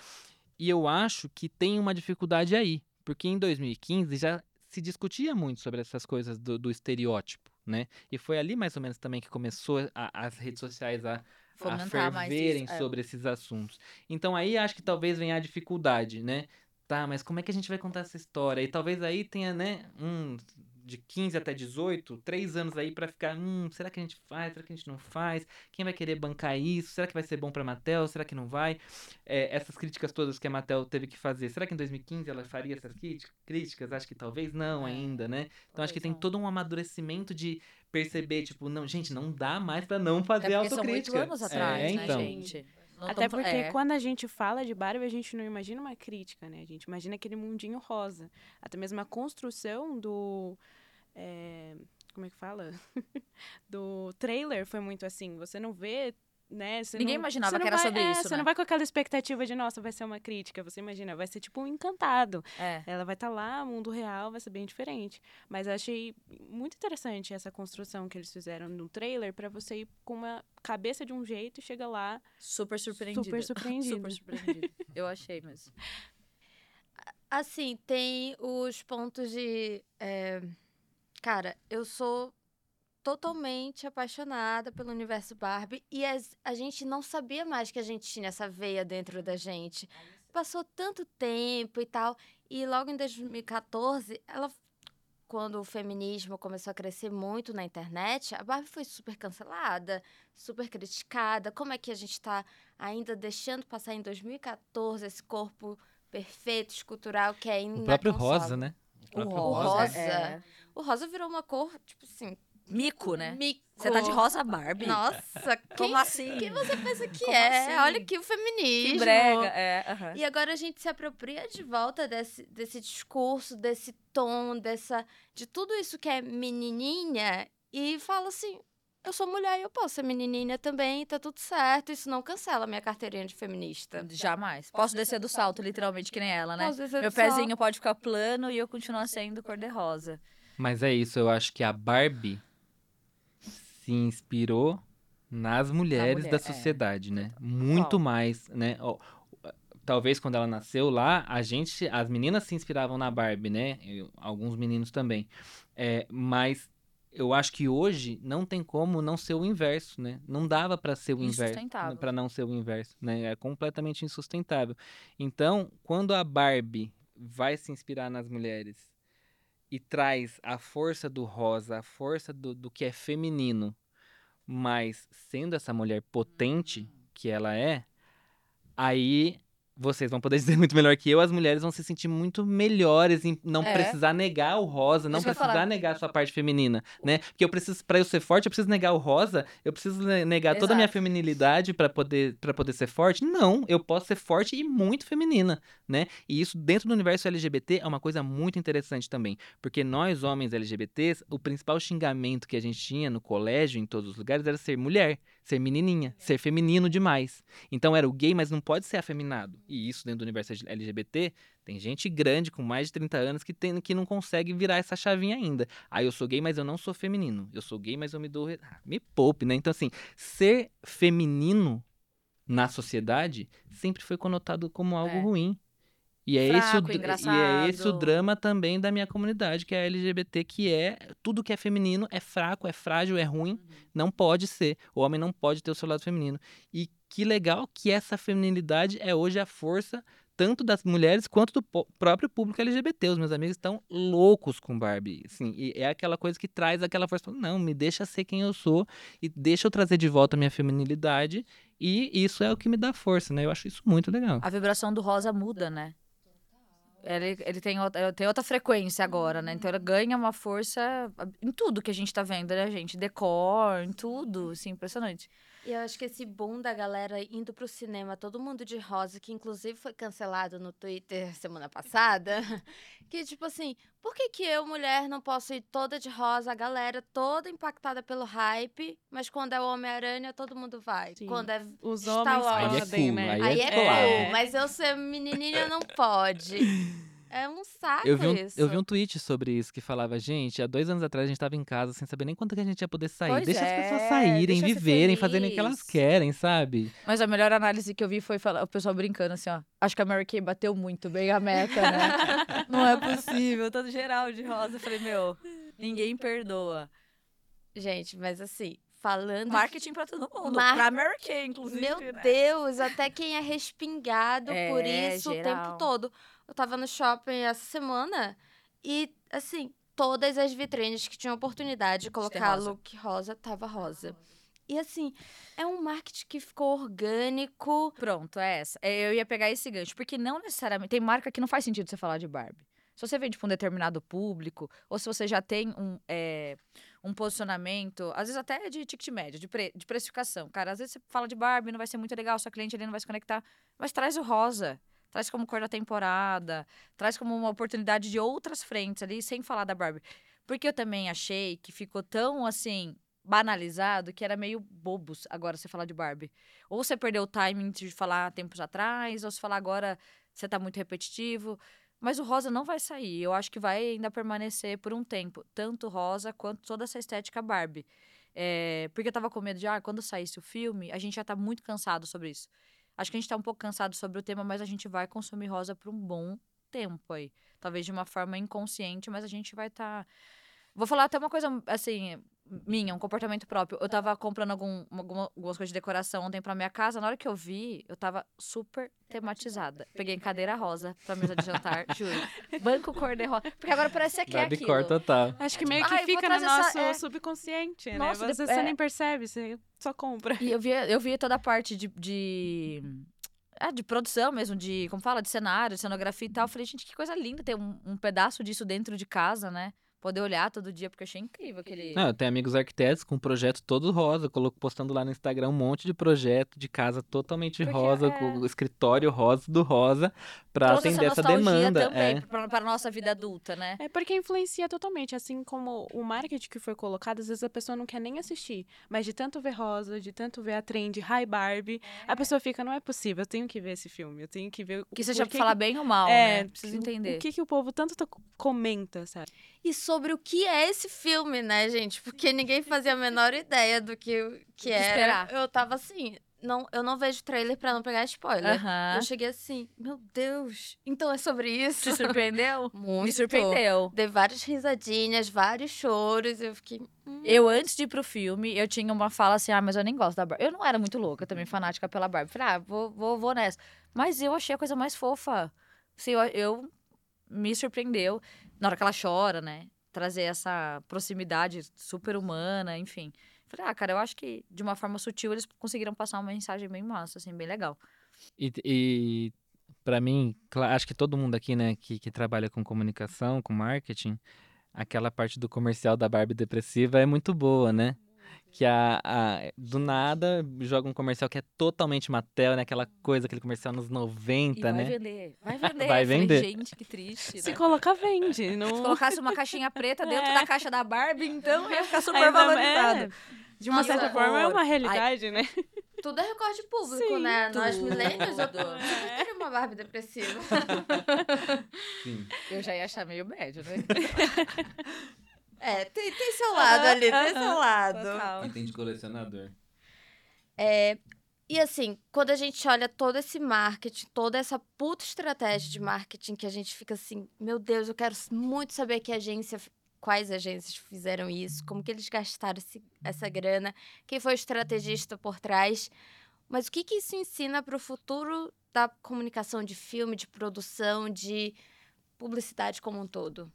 E eu acho que tem uma dificuldade aí, porque em 2015 já se discutia muito sobre essas coisas do, do estereótipo, né? E foi ali mais ou menos também que começou a- as redes sociais a, a ferverem isso. é. sobre esses assuntos. Então aí acho que talvez venha a dificuldade, né? Tá, mas como é que a gente vai contar essa história? E talvez aí tenha, né, um de 15 até 18, três anos aí pra ficar, hum, será que a gente faz? Será que a gente não faz? Quem vai querer bancar isso? Será que vai ser bom pra Mattel? Será que não vai? É, essas críticas todas que a Mattel teve que fazer, será que em 2015 ela faria essas críticas? Acho que talvez não É, ainda, né? Então acho que tem todo um amadurecimento de perceber, tipo, não, gente, não dá mais pra não fazer É porque são oito autocrítica. anos atrás, é, né, então. gente? Não Até porque é. quando a gente fala de Barbie, a gente não imagina uma crítica, né? A gente imagina aquele mundinho rosa. Até mesmo a construção do. é, como é que fala? do trailer foi muito assim. Você não vê. Né? Você Ninguém não- imaginava você não que era vai- sobre é, isso, Você né? não vai com aquela expectativa de, nossa, vai ser uma crítica. Você imagina, vai ser tipo um encantado. É. Ela vai estar lá, mundo real, vai ser bem diferente. Mas eu achei muito interessante essa construção que eles fizeram no trailer pra você ir com uma cabeça de um jeito e chega lá Super surpreendida. super surpreendido. Super surpreendida. Eu achei mesmo. Assim, tem os pontos de. é, Cara, eu sou totalmente apaixonada pelo universo Barbie e as- a gente não sabia mais que a gente tinha essa veia dentro da gente. Passou tanto tempo e tal. E logo em 2014, ela. Quando o feminismo começou a crescer muito na internet, a Barbie foi super cancelada, super criticada. Como é que a gente está ainda deixando passar em 2014 esse corpo perfeito, escultural, que é O próprio rosa, né? O O rosa. rosa. é. O rosa virou uma cor, tipo assim, Mico, né? mico. Você tá de rosa Barbie? Nossa, quem, Como assim? quem você pensa que Como é? assim? Olha aqui o feminismo. Que brega. É, aham. E agora a gente se apropria de volta desse, desse discurso, desse tom, dessa, de tudo isso que é menininha e fala assim: eu sou mulher e eu posso ser menininha também, tá tudo certo. Isso não cancela a minha carteirinha de feminista. Jamais. Posso descer do salto, literalmente, que nem ela, né? Posso dizer Meu só- pezinho pode ficar plano e eu continuar sendo cor-de-rosa. Mas é isso, eu acho que a Barbie se inspirou nas mulheres mulher, da é. sociedade, né? Muito mais, né? Ó, Talvez quando ela nasceu lá, a gente, as meninas se inspiravam na Barbie, né? Eu- alguns meninos também. É, mas eu acho que hoje não tem como não ser o inverso, né? Não dava pra ser o inverso, Insustentável. para não ser o inverso, né? É completamente insustentável. Então, quando a Barbie vai se inspirar nas mulheres e traz a força do rosa, a força do, do que é feminino, mas sendo essa mulher potente que ela é, aí vocês vão poder dizer muito melhor que eu, as mulheres vão se sentir muito melhores em não É. precisar negar o rosa, não precisar falar. negar a sua parte feminina, né? Porque eu preciso, para eu ser forte, eu preciso negar o rosa, eu preciso ne- negar toda a minha Exato. feminilidade para poder para poder ser forte? Não, eu posso ser forte e muito feminina, né? E isso dentro do universo LGBT é uma coisa muito interessante também, porque nós homens LGBTs, o principal xingamento que a gente tinha no colégio, em todos os lugares, era ser mulher, ser menininha, ser feminino demais. Então era o gay, mas não pode ser afeminado. E isso dentro do universo LGBT, tem gente grande com mais de 30 anos que, tem, que não consegue virar essa chavinha ainda. Ah, eu sou gay, mas eu não sou feminino. Eu sou gay, mas eu me dou. Ah, me poupe, né? Então, assim, ser feminino na sociedade sempre foi conotado como algo É. ruim. E é, esse o, Fraco, e é esse o engraçado. drama também da minha comunidade, que é a LGBT, que é tudo que é feminino é fraco, é frágil, é ruim, Uhum. não pode ser. O homem não pode ter o seu lado feminino. E que legal que essa feminilidade é hoje a força tanto das mulheres quanto do próprio público LGBT. Os meus amigos estão loucos com Barbie. Assim, e é aquela coisa que traz aquela força. Não, me deixa ser quem eu sou e deixa eu trazer de volta a minha feminilidade. E isso é o que me dá força, né? Eu acho isso muito legal. A vibração do rosa muda, né? Ele, ele tem, outra, tem outra frequência agora, né? Então ele ganha uma força em tudo que a gente tá vendo, né, gente? Decor, em tudo, assim, impressionante. E eu acho que esse boom da galera indo pro cinema, todo mundo de rosa, que inclusive foi cancelado no Twitter semana passada, que tipo assim, por que que eu, mulher, não posso ir toda de rosa, a galera toda impactada pelo hype, mas quando é o Homem-Aranha, todo mundo vai. Sim. Quando é Os Star homens Wars. Aí é cool, né? aí Aí é é claro. cool, mas eu ser menininha não pode. É um saco Eu vi, um, isso. eu vi um tweet sobre isso que falava, gente, há dois anos atrás a gente tava em casa sem saber nem quanto que a gente ia poder sair. Pois deixa as é, pessoas saírem, deixa ser viverem, fazerem o que elas querem, sabe? Mas a melhor análise que eu vi foi falar, o pessoal brincando assim, ó. Acho que a Mary Kay bateu muito bem a meta, né? Não é possível, todo geral de rosa. Eu falei, meu, ninguém perdoa. Gente, mas assim, falando Marketing pra todo mundo. Mar- Pra Mary Kay, inclusive. Meu né? Deus, até quem é respingado por É, isso o geral. tempo todo. Eu tava no shopping essa semana e, assim, todas as vitrines que tinham oportunidade de colocar rosa. look rosa, tava rosa. E assim, é um marketing que ficou orgânico. Pronto, é essa. É, Eu ia pegar esse gancho, porque não necessariamente. Tem marca que não faz sentido você falar de Barbie. Se você vende para um determinado público, ou se você já tem um, é, um posicionamento, às vezes até de ticket médio, de, pre- de precificação. Cara, às vezes você fala de Barbie, não vai ser muito legal, sua cliente ali não vai se conectar, mas traz o rosa. Traz como cor da temporada, traz como uma oportunidade de outras frentes ali, sem falar da Barbie. Porque eu também achei que ficou tão assim banalizado que era meio bobos agora você falar de Barbie. Ou você perdeu o timing de falar tempos atrás, ou se falar agora você tá muito repetitivo. Mas o rosa não vai sair. Eu acho que vai ainda permanecer por um tempo. Tanto rosa quanto toda essa estética Barbie. É, porque eu tava com medo de, ah, quando saísse o filme, a gente já tá muito cansado sobre isso. Acho que a gente tá um pouco cansado sobre o tema, mas a gente vai consumir rosa por um bom tempo aí. Talvez de uma forma inconsciente, mas a gente vai estar. Tá... Vou falar até uma coisa, assim, minha, um comportamento próprio. Eu tava comprando algum, alguma, algumas coisas de decoração ontem pra minha casa. Na hora que eu vi, eu tava super tematizada. Peguei cadeira rosa pra mesa de jantar, juro. Banco cor de rosa. Porque agora parece que é aquilo. cor total. Acho que meio que Ai, fica no trazer essa- nosso é. subconsciente, né? Nossa, Você, de- você é. nem percebe, você só compra. E eu via, eu via toda a parte de. de... é, de produção mesmo, de, como fala, de cenário, de cenografia e tal. Eu falei, gente, que coisa linda ter um, um pedaço disso dentro de casa, né? Poder olhar todo dia, porque eu achei incrível aquele. Não, eu tenho amigos arquitetos com um projeto todo rosa, coloco postando lá no Instagram um monte de projeto de casa totalmente Porque rosa, é- com o escritório rosa do rosa, pra Trouxe atender essa nostalgia demanda. também É. pra, pra nossa vida adulta, né? É porque influencia totalmente, assim como o marketing que foi colocado, às vezes a pessoa não quer nem assistir, mas de tanto ver rosa, de tanto ver a trend Hi Barbie, a pessoa fica, não é possível, eu tenho que ver esse filme, eu tenho que ver o Que seja pra falar bem ou mal, é, né? Preciso entender. O que, que o povo tanto comenta, sabe? E sobre o que é esse filme, né, gente? Porque ninguém fazia a menor ideia do que, que era. esperar. Eu tava assim, não, eu não vejo trailer pra não pegar spoiler. Aham. Eu cheguei assim, meu Deus, então é sobre isso? Te surpreendeu? Muito. Me surpreendeu. Dei várias risadinhas, vários choros, eu fiquei... hum. Eu, antes de ir pro filme, eu tinha uma fala assim, ah, mas eu nem gosto da Barbie. Eu não era muito louca, também fanática pela Barbie. Falei, ah, vou, vou, vou nessa. Mas eu achei a coisa mais fofa. Assim, eu, eu me surpreendeu. Na hora que ela chora, né? Trazer essa proximidade super humana, enfim. Falei, ah, cara, eu acho que de uma forma sutil eles conseguiram passar uma mensagem bem massa, assim, bem legal. E, e para mim, acho que todo mundo aqui, né, que, que trabalha com comunicação, com marketing, aquela parte do comercial da Barbie depressiva é muito boa, né? Que a, a- do nada joga um comercial que é totalmente Mattel, né? Aquela coisa, aquele comercial nos 90, E vai né? vender, vai vender. Vai Eu falei, vender. gente, que triste, Se né? colocar, vende. Não... Se colocasse uma caixinha preta dentro É. da caixa da Barbie, então ia ficar super Ainda- valorizado. é, de uma Nossa, certa forma, é uma realidade, né? Tudo é recorde público, Sim, né? Nós tudo. milênios, eu queria uma Barbie depressiva. Sim. Eu já ia achar meio médio, né? É, tem, tem seu lado ali, tem seu lado. Total. Item de colecionador. E assim, quando a gente olha todo esse marketing, toda essa puta estratégia de marketing que a gente fica assim, meu Deus, eu quero muito saber que agência, quais agências fizeram isso, como que eles gastaram esse- essa grana, quem foi o estrategista por trás. Mas o que, que isso ensina para o futuro da comunicação de filme, de produção, de como um todo?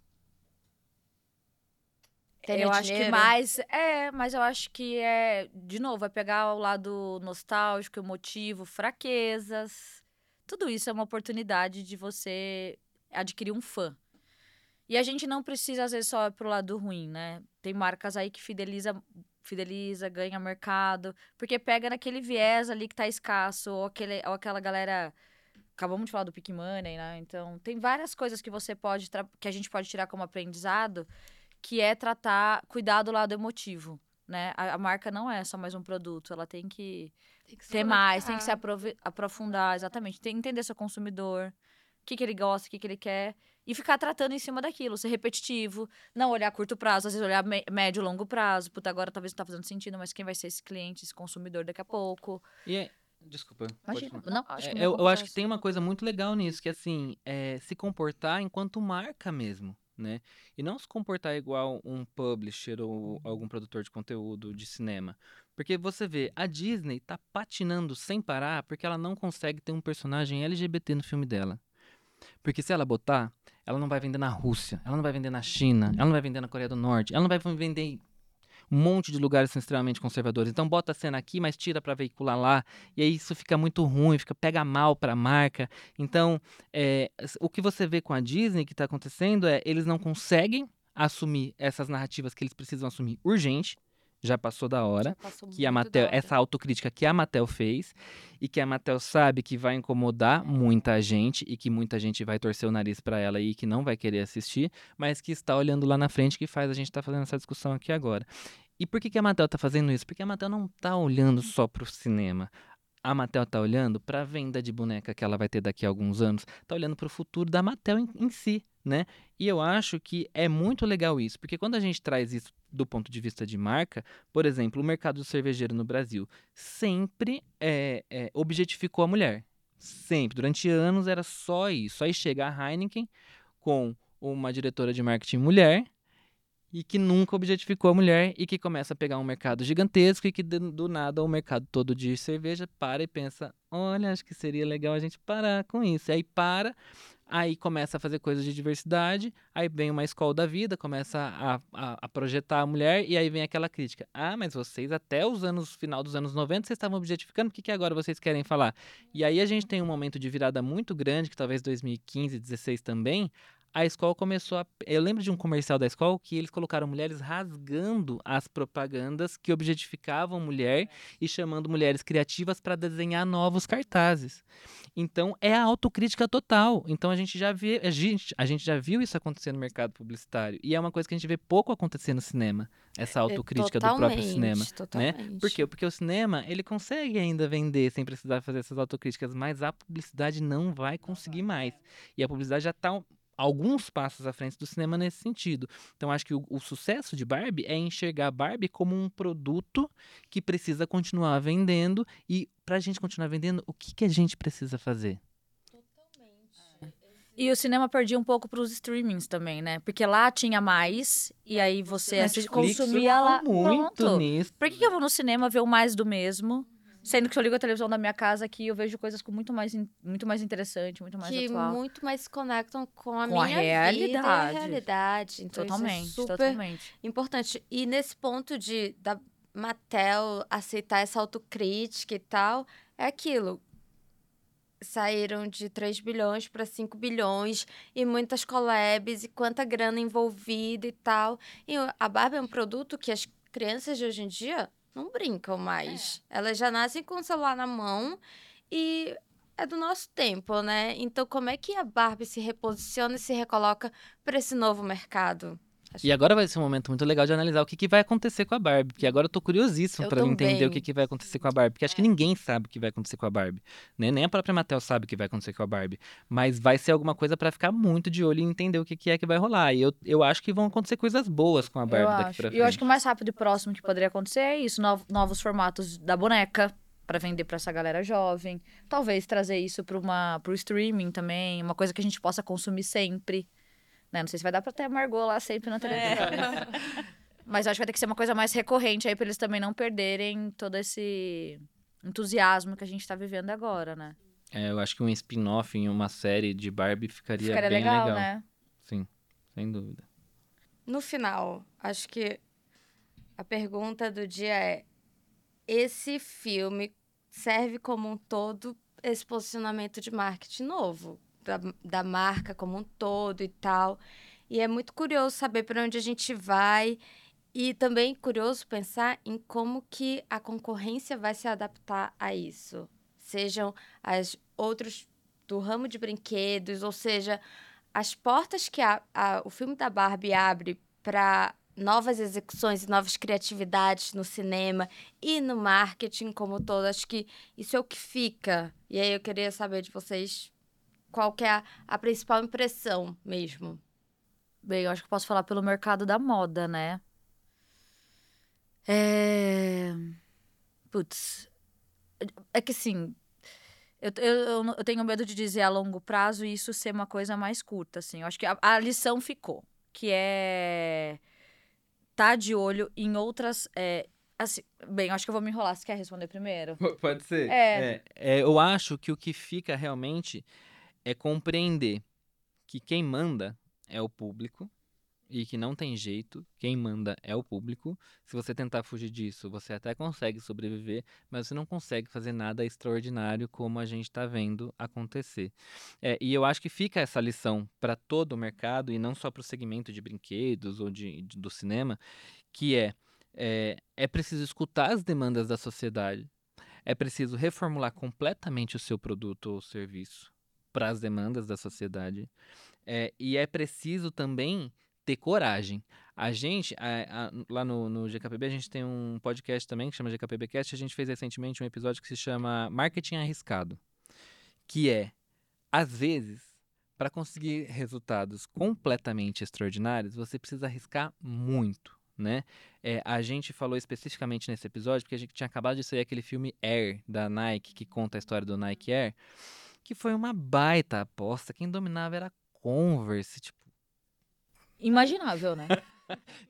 Eu acho que mais. É, mas eu acho que é. De novo, é pegar o lado nostálgico, emotivo, fraquezas. Tudo isso é uma oportunidade de você adquirir um fã. E a gente não precisa, às vezes, só ir pro lado ruim, né? Tem marcas aí que fideliza, fideliza, ganha mercado, porque pega naquele viés ali que tá escasso, ou, aquele, ou aquela galera. Acabamos de falar do Pick Money, né? Então, tem várias coisas que você pode. que a gente pode tirar como aprendizado que é tratar, cuidar do lado emotivo, né? A, a marca não é só mais um produto, ela tem que Tem que ter mais, tem que se aprofundar, exatamente, tem que entender seu consumidor, o que, que ele gosta, o que, que ele quer, e ficar tratando em cima daquilo, ser repetitivo, não olhar a curto prazo, às vezes olhar me- médio e longo prazo, puta, agora talvez não tá fazendo sentido, mas quem vai ser esse cliente, esse consumidor daqui a pouco. E é... Desculpa. pode Imagina, não, acho É, eu, eu acho que tem uma coisa muito legal nisso, que assim, é se comportar enquanto marca mesmo, né? E não se comportar igual um publisher ou algum produtor de conteúdo de cinema. Porque você vê, a Disney tá patinando sem parar porque ela não consegue ter um personagem LGBT no filme dela. Porque se ela botar, ela não vai vender na Rússia, ela não vai vender na China, ela não vai vender na Coreia do Norte, ela não vai vender em um monte de lugares são extremamente conservadores. Então bota a cena aqui, mas tira para veicular lá, e aí isso fica muito ruim, fica pega mal para a marca. Então, é, o que você vê com a Disney que está acontecendo é eles não conseguem assumir essas narrativas que eles precisam assumir urgente já passou da hora. Passou Que a essa autocrítica que a Mattel fez e que a Mattel sabe que vai incomodar muita gente e que muita gente vai torcer o nariz para ela e que não vai querer assistir, mas que está olhando lá na frente que faz a gente estar fazendo essa discussão aqui agora. E por que, que a Mattel está fazendo isso? Porque a Mattel não está olhando só para o cinema. A Mattel está olhando para a venda de boneca que ela vai ter daqui a alguns anos, está olhando para o futuro da Mattel em, em si, né? E eu acho que é muito legal isso, porque quando a gente traz isso do ponto de vista de marca, por exemplo, o mercado do cervejeiro no Brasil sempre é, é, objetificou a mulher. Sempre. Durante anos era só isso. Aí chega a Heineken com uma diretora de marketing mulher e que nunca objetificou a mulher e que começa a pegar um mercado gigantesco e que do, nada o mercado todo de cerveja para e pensa, olha, acho que seria legal a gente parar com isso. E aí para, aí começa a fazer coisas de diversidade, aí vem uma escola da vida, começa a, a, a projetar a mulher e aí vem aquela crítica. Ah, mas vocês até os anos, final dos anos 90, vocês estavam objetificando, o que, que agora vocês querem falar? E aí a gente tem um momento de virada muito grande, que talvez 2015, 16 também, a escola começou a. Eu lembro de um comercial da escola que eles colocaram mulheres rasgando as propagandas que objetificavam mulher e chamando mulheres criativas para desenhar novos cartazes. Então é a autocrítica total. Então a gente já vê, a gente, a gente já viu isso acontecer no mercado publicitário e é uma coisa que a gente vê pouco acontecer no cinema. Essa autocrítica do próprio cinema. É, Totalmente, Né? Por quê? Porque o cinema, ele consegue ainda vender sem precisar fazer essas autocríticas, mas a publicidade não vai conseguir mais. E a publicidade já está alguns passos à frente do cinema nesse sentido. Então, acho que o, o sucesso de Barbie é enxergar Barbie como um produto que precisa continuar vendendo e para a gente continuar vendendo, o que, que a gente precisa fazer? E o cinema perdia um pouco pros streamings também, né? Porque lá tinha mais, e aí você Netflix consumia lá. muito Pronto. nisso. Por que, que eu vou no cinema ver o mais do mesmo? Sendo que se eu ligo a televisão da minha casa aqui, eu vejo coisas com muito mais, in- muito mais interessante, muito mais que atual. muito mais se conectam com a Com a minha vida e realidade. a realidade. Então, Totalmente, isso é super totalmente. importante. E nesse ponto de da Mattel aceitar essa autocrítica e tal, é aquilo. Saíram de 3 bilhões para 5 bilhões e muitas collabs e quanta grana envolvida e tal. E a Barbie é um produto que as crianças de hoje em dia não brincam mais. Elas já nascem com o celular na mão e é do nosso tempo, né? Então, como é que a Barbie se reposiciona e se recoloca para esse novo mercado? Acho E agora vai ser um momento muito legal de analisar o que, que vai acontecer com a Barbie. Porque agora eu tô curiosíssimo para entender o que, que vai acontecer com a Barbie. Porque acho que ninguém sabe o que vai acontecer com a Barbie. Né? Nem a própria Mattel sabe o que vai acontecer com a Barbie. Mas vai ser alguma coisa para ficar muito de olho e entender o que, que é que vai rolar. E eu, eu acho que vão acontecer coisas boas com a Barbie Eu daqui acho. pra E frente. eu acho que o mais rápido e próximo que poderia acontecer é isso: nov- novos formatos da boneca para vender para essa galera jovem. Talvez trazer isso para uma pro streaming também, uma coisa que a gente possa consumir sempre. Né? Não sei se vai dar para ter a Margot lá sempre na televisão. né? Mas acho que vai ter que ser uma coisa mais recorrente aí para eles também não perderem todo esse entusiasmo que a gente tá vivendo agora, né? É, eu acho que um spin-off em uma série de Barbie ficaria, Ficaria bem legal, legal. né? Sim, sem dúvida. No final, acho que a pergunta do dia é: esse filme serve como um todo esse posicionamento de marketing novo, da, da marca como um todo e tal. E é muito curioso saber para onde a gente vai e também curioso pensar em como que a concorrência vai se adaptar a isso. Sejam as outros do ramo de brinquedos, ou seja, as portas que a- a- o filme da Barbie abre para novas execuções e novas criatividades no cinema e no marketing como todo. Acho que isso é o que fica. E aí eu queria saber de vocês qual que é a, a principal impressão mesmo. Bem, eu acho que eu posso falar pelo mercado da moda, né? É. Putz. É que assim. Eu, eu, eu tenho medo de dizer a longo prazo e isso ser uma coisa mais curta, assim. Eu acho que a, a lição ficou. Que é. Tá de olho em outras. é, assim, bem, eu acho que eu vou me enrolar. Você quer responder primeiro? Pode ser. É. É, eu acho que o que fica realmente é compreender que quem manda é o público e que não tem jeito, quem manda é o público. Se você tentar fugir disso, você até consegue sobreviver, mas você não consegue fazer nada extraordinário como a gente está vendo acontecer. É, e eu acho que fica essa lição para todo o mercado e não só para o segmento de brinquedos ou de, de, do cinema, que é, é é preciso escutar as demandas da sociedade, é preciso reformular completamente o seu produto ou serviço para as demandas da sociedade. É, e é preciso também ter coragem. A gente, a, a, lá no, no, GKPB, a gente tem um podcast também que chama GKPBcast. A gente fez recentemente um episódio que se chama Marketing Arriscado, que é, às vezes, para conseguir resultados completamente extraordinários, você precisa arriscar muito. Né? É, a gente falou especificamente nesse episódio porque a gente tinha acabado de sair aquele filme Air da Nike que conta a história do Nike Air, que foi uma baita aposta. Quem dominava era Converse, tipo, imaginável, né?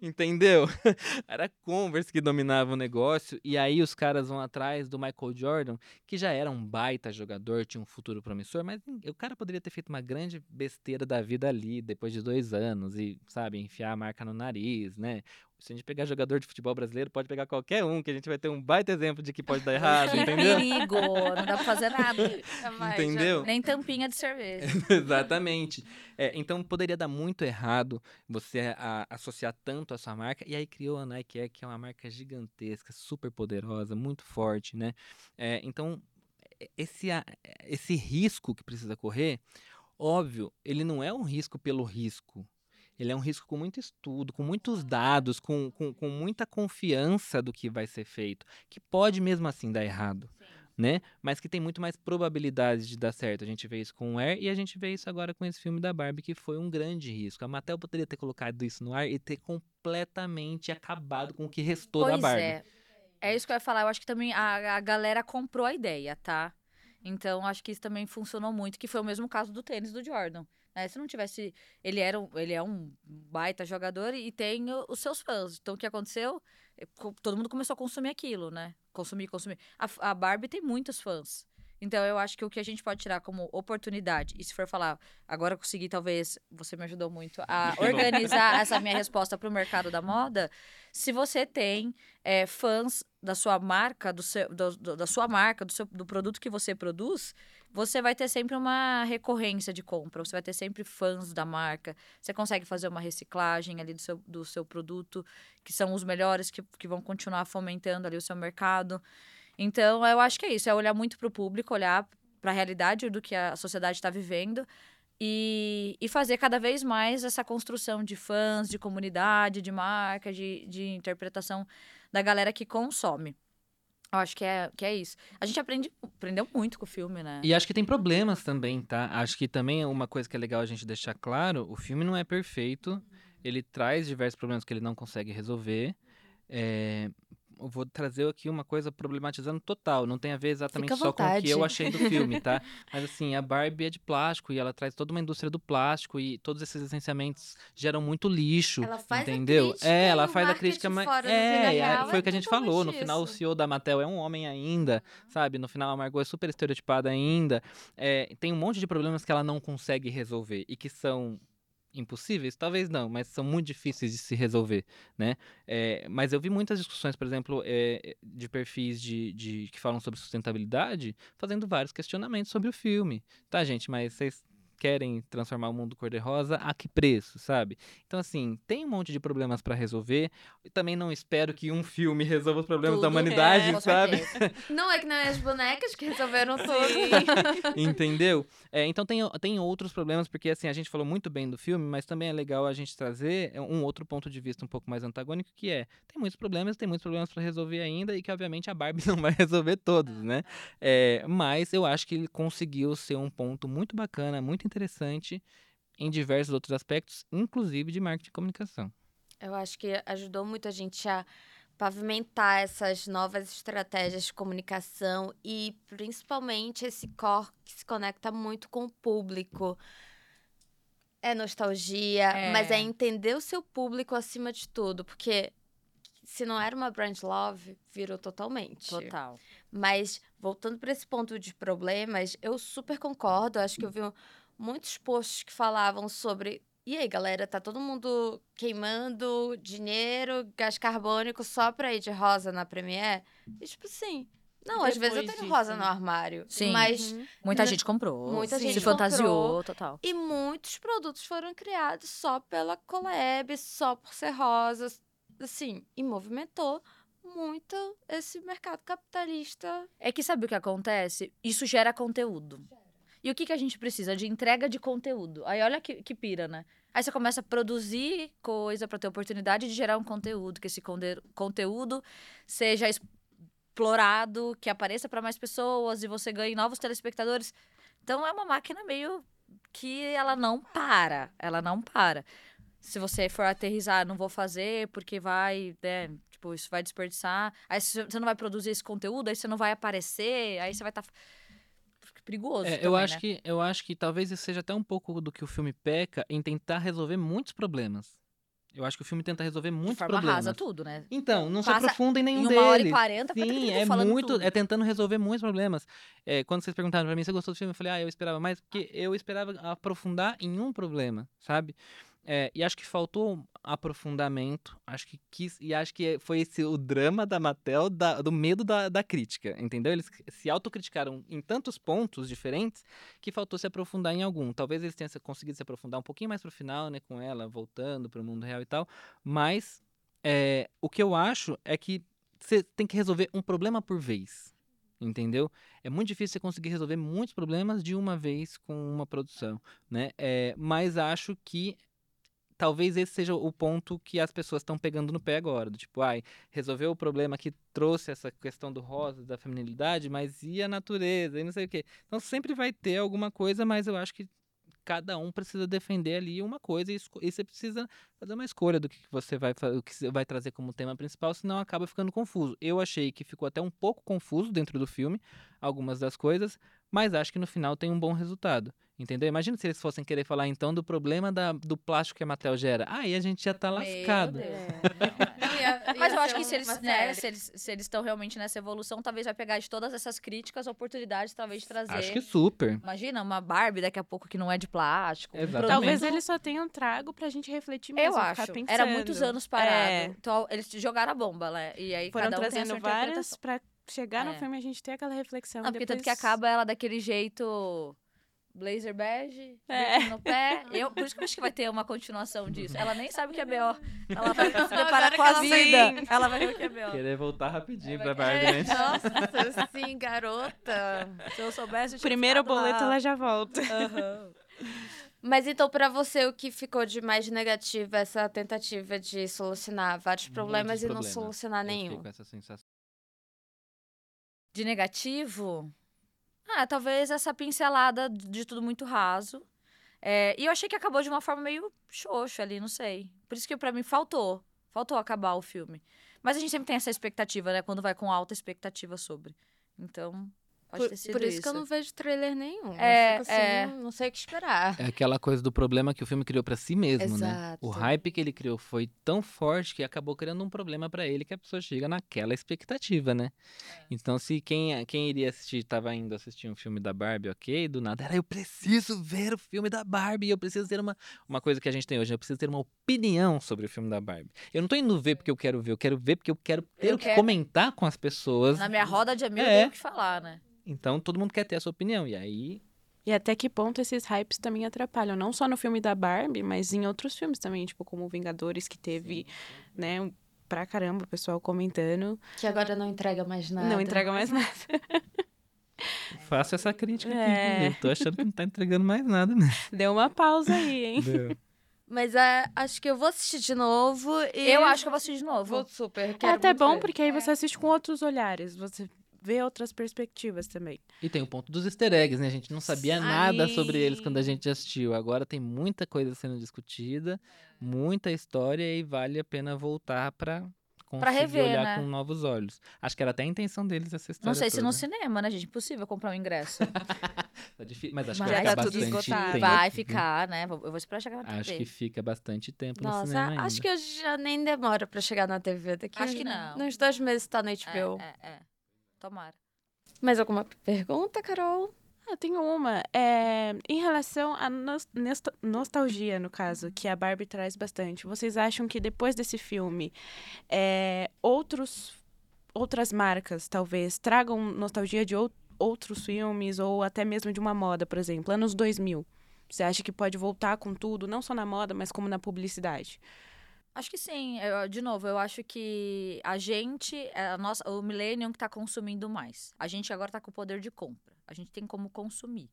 Entendeu? Era Converse que dominava o negócio, e aí os caras vão atrás do Michael Jordan, que já era um baita jogador, tinha um futuro promissor, mas o cara poderia ter feito uma grande besteira da vida ali, depois de dois anos, e, sabe, enfiar a marca no nariz, né? Se a gente pegar jogador de futebol brasileiro, pode pegar qualquer um, que a gente vai ter um baita exemplo de que pode dar errado, entendeu? perigo, não dá pra fazer nada. entendeu? Nem tampinha de cerveja. Exatamente. É, então poderia dar muito errado você a, associar tanto a sua marca, e aí criou a Nike Air, que é uma marca gigantesca, super poderosa, muito forte, né? É, então, esse, esse risco que precisa correr, óbvio, ele não é um risco pelo risco, ele é um risco com muito estudo, com muitos dados, com, com, com muita confiança do que vai ser feito, que pode mesmo assim dar errado. Né? Mas que tem muito mais probabilidade de dar certo. A gente vê isso com o Air e a gente vê isso agora com esse filme da Barbie, que foi um grande risco. A Mattel poderia ter colocado isso no ar e ter completamente acabado com o que restou pois da Barbie. É. é isso que eu ia falar. Eu acho que também a, a galera comprou a ideia, tá? Então, acho que isso também funcionou muito, que foi o mesmo caso do tênis do Jordan. Né? Se não tivesse. Ele, era um, ele é um baita jogador e tem os seus fãs. Então, o que aconteceu? É, todo mundo começou a consumir aquilo, né? Consumir, consumir. A, a Barbie tem muitos fãs. Então, eu acho que o que a gente pode tirar como oportunidade, e se for falar, agora consegui, talvez, você me ajudou muito a organizar essa minha resposta para o mercado da moda. Se você tem é, fãs da sua marca, do seu, do, do, da sua marca, do, seu, do produto que você produz, você vai ter sempre uma recorrência de compra, você vai ter sempre fãs da marca, você consegue fazer uma reciclagem ali do seu, do seu produto, que são os melhores, que, que vão continuar fomentando ali o seu mercado. Então, eu acho que é isso, é olhar muito para o público, olhar para a realidade do que a sociedade está vivendo e, e fazer cada vez mais essa construção de fãs, de comunidade, de marca, de, de interpretação da galera que consome. Eu acho que é, que é isso. A gente aprende, aprendeu muito com o filme, né? E acho que tem problemas também, tá? Acho que também é uma coisa que é legal a gente deixar claro: o filme não é perfeito, ele traz diversos problemas que ele não consegue resolver. É, vou trazer aqui uma coisa problematizando total. Não tem a ver exatamente só com o que eu achei do filme, tá? Mas assim, a Barbie é de plástico e ela traz toda uma indústria do plástico e todos esses licenciamentos geram muito lixo. Ela faz entendeu? A crítica é, ela faz a crítica, mas. É, é, foi o que a gente falou. No final, o CEO da Mattel é um homem ainda, sabe? No final, a Margot é super estereotipada ainda. É, tem um monte de problemas que ela não consegue resolver e que são impossíveis? Talvez não, mas são muito difíceis de se resolver, né? É, mas eu vi muitas discussões, por exemplo, é, de perfis de, de, que falam sobre sustentabilidade, fazendo vários questionamentos sobre o filme. Tá, gente, mas vocês querem transformar o mundo cor-de-rosa, a que preço, sabe? Então, assim, tem um monte de problemas para resolver. E também não espero que um filme resolva os problemas tudo. da humanidade, é, sabe? Não é que não é as bonecas que resolveram tudo. Entendeu? É, então tem, tem outros problemas, porque assim, a gente falou muito bem do filme, mas também é legal a gente trazer um outro ponto de vista um pouco mais antagônico, que é, tem muitos problemas, tem muitos problemas para resolver ainda, e que obviamente a Barbie não vai resolver todos, né? É, mas eu acho que ele conseguiu ser um ponto muito bacana, muito interessante em diversos outros aspectos, inclusive de marketing e comunicação. Eu acho que ajudou muito a gente a pavimentar essas novas estratégias de comunicação e principalmente esse core que se conecta muito com o público. É nostalgia, é. mas é entender o seu público acima de tudo, porque se não era uma brand love, virou totalmente. Total. Mas voltando para esse ponto de problemas, eu super concordo, acho que eu vi um, muitos posts que falavam sobre. E aí, galera, tá todo mundo queimando dinheiro, gás carbônico só pra ir de rosa na Premiere? E tipo assim. Não, às vezes eu tenho disso, rosa né? no armário. Sim. Mas. Uhum. Muita gente comprou. Muita se gente fantasiou, comprou. total. E muitos produtos foram criados só pela Colab, só por ser rosa. Assim, e movimentou muito esse mercado capitalista. É que sabe o que acontece? Isso gera conteúdo. E o que, que a gente precisa? De entrega de conteúdo. Aí olha que, que pira, né? Aí você começa a produzir coisa para ter oportunidade de gerar um conteúdo, que esse conde- conteúdo seja explorado, que apareça para mais pessoas e você ganhe novos telespectadores. Então é uma máquina meio que ela não para, ela não para. Se você for aterrizar, não vou fazer porque vai, né, tipo, isso vai desperdiçar. Aí você não vai produzir esse conteúdo, aí você não vai aparecer, aí você vai estar perigoso É, também, eu acho né? que eu acho que talvez isso seja até um pouco do que o filme peca em tentar resolver muitos problemas. Eu acho que o filme tenta resolver de muitos forma problemas. rasa tudo, né? Então, não se Passa aprofunda em nenhum em deles. uma hora e quarenta, Sim, é muito, tudo. é tentando resolver muitos problemas. É, quando vocês perguntaram pra mim se eu gostou do filme, eu falei, ah, eu esperava mais, porque eu esperava aprofundar em um problema, sabe? É, e acho que faltou aprofundamento, acho que quis, e acho que foi esse o drama da Mattel da- do medo da, da crítica, entendeu? Eles se autocriticaram em tantos pontos diferentes que faltou se aprofundar em algum. Talvez eles tenham se- conseguido se aprofundar um pouquinho mais pro final, né, com ela voltando pro mundo real e tal, mas é, o que eu acho é que você tem que resolver um problema por vez. Entendeu? É muito difícil você conseguir resolver muitos problemas de uma vez com uma produção, né? É, mas acho que talvez esse seja o ponto que as pessoas estão pegando no pé agora. Do tipo, ai, resolveu o problema que trouxe essa questão do rosa, da feminilidade, mas e a natureza, e não sei o quê. Então sempre vai ter alguma coisa, mas eu acho que cada um precisa defender ali uma coisa e, e você precisa fazer uma escolha do que você vai, o que vai trazer como tema principal, senão acaba ficando confuso. Eu achei que ficou até um pouco confuso dentro do filme, algumas das coisas, mas acho que no final tem um bom resultado. Entendeu? Imagina se eles fossem querer falar então do problema da- do plástico que a Mattel gera. Aí a gente já tá lascado. Não, ia- Mas eu acho que se eles, né, se eles se eles estão realmente nessa evolução, talvez vai pegar de todas essas críticas oportunidades, talvez de trazer. Acho que super. Imagina uma Barbie daqui a pouco que não é de plástico. um Exatamente. Talvez eles só tenham trago pra gente refletir mesmo. Eu ficar acho. Pensando. Era muitos anos parado. É, Então eles jogaram a bomba, né? E aí foram cada um tem a trazendo várias pra chegar no É. filme e a gente ter aquela reflexão. Não, porque tanto que depois- acaba ela daquele jeito blazer bege, É. no pé. Eu, por isso que eu acho que vai ter uma continuação disso. Ela nem sabe o que é BO. Ela vai se com a ela vida. vai- Ela vai ver o que é BO. Querer voltar rapidinho Vai- pra Barbie, né? Nossa, sim, garota. Se eu soubesse, eu tinha Primeiro boleto, lá. ela já volta. Aham. Mas então, pra você, o que ficou de mais negativo é essa tentativa de solucionar vários problemas Muitos e não problemas. solucionar Eu fiquei nenhum? com essa sensação. De negativo? Ah, talvez essa pincelada de tudo muito raso. É, e eu achei que acabou de uma forma meio xoxa ali, não sei. Por isso que pra mim faltou. Faltou acabar o filme. Mas a gente sempre tem essa expectativa, né? Quando vai com alta expectativa sobre. Então, pode Por, ter sido por isso, que eu não vejo trailer nenhum. É, assim, é. não sei o que esperar. É aquela coisa do problema que o filme criou pra si mesmo, né? Exato. O hype que ele criou foi tão forte que acabou criando um problema pra ele que a pessoa chega naquela expectativa, né? Então, se quem, quem iria assistir, tava indo assistir um filme da Barbie, ok, do nada, era eu preciso ver o filme da Barbie, eu preciso ter uma, uma coisa que a gente tem hoje, eu preciso ter uma opinião sobre o filme da Barbie. Eu não tô indo ver porque eu quero ver, eu quero ver porque eu quero ter Eu o que quero. comentar com as pessoas. Na minha roda de amigos É. eu tenho o que falar, né? Então, todo mundo quer ter a sua opinião, e aí E até que ponto esses hypes também atrapalham, não só no filme da Barbie, mas em outros filmes também, tipo como Vingadores, que teve, né, um- pra caramba o pessoal comentando. Que agora não entrega mais nada. Não entrega mais nada. faço essa crítica aqui. É. inclusive. Tô achando que não tá entregando mais nada, né? Deu uma pausa aí, hein? Mas é, acho que eu vou assistir de novo e... Eu acho que eu vou assistir de novo. Vou super, É até bom, ver. porque aí você assiste com outros olhares, você vê outras perspectivas também. E tem o ponto dos easter eggs, né? A gente não sabia nada sobre eles quando a Sim. gente assistiu. Agora tem muita coisa sendo discutida, muita história e vale a pena voltar pra conseguir rever, olhar né? com novos olhos. Acho que era até a intenção deles essa história Não sei se toda. no cinema, né, gente? Impossível comprar um ingresso. Tá difícil, mas acho Mas que vai já ficar tá tudo bastante esgotado. tempo. Vai ficar, né? Eu vou esperar chegar na TV. Acho que fica bastante tempo no Nossa, cinema ainda. acho que eu já nem demoro pra chegar na TV. Daqui Acho que não. Nos dois meses tá no É, HBO. é, é. Tomara. Mais alguma pergunta, Carol? Eu tenho uma. É, em relação à nos- nostalgia, no caso, que a Barbie traz bastante. Vocês acham que depois desse filme, é, outros, outras marcas, talvez, tragam nostalgia de ou- outros filmes ou até mesmo de uma moda, por exemplo, anos 2000? Você acha que pode voltar com tudo, não só na moda, mas como na publicidade? Acho que sim. Eu- de novo, eu acho que a gente, é a nossa, o millennium que está consumindo mais. A gente agora está com o poder de compra. A gente tem como consumir.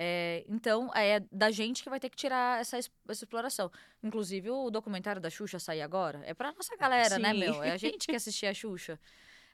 É, então, é da gente que vai ter que tirar essa, es- essa exploração. Inclusive, o documentário da Xuxa sair agora é pra nossa galera, né, Sim. meu? É a gente que assistia a Xuxa.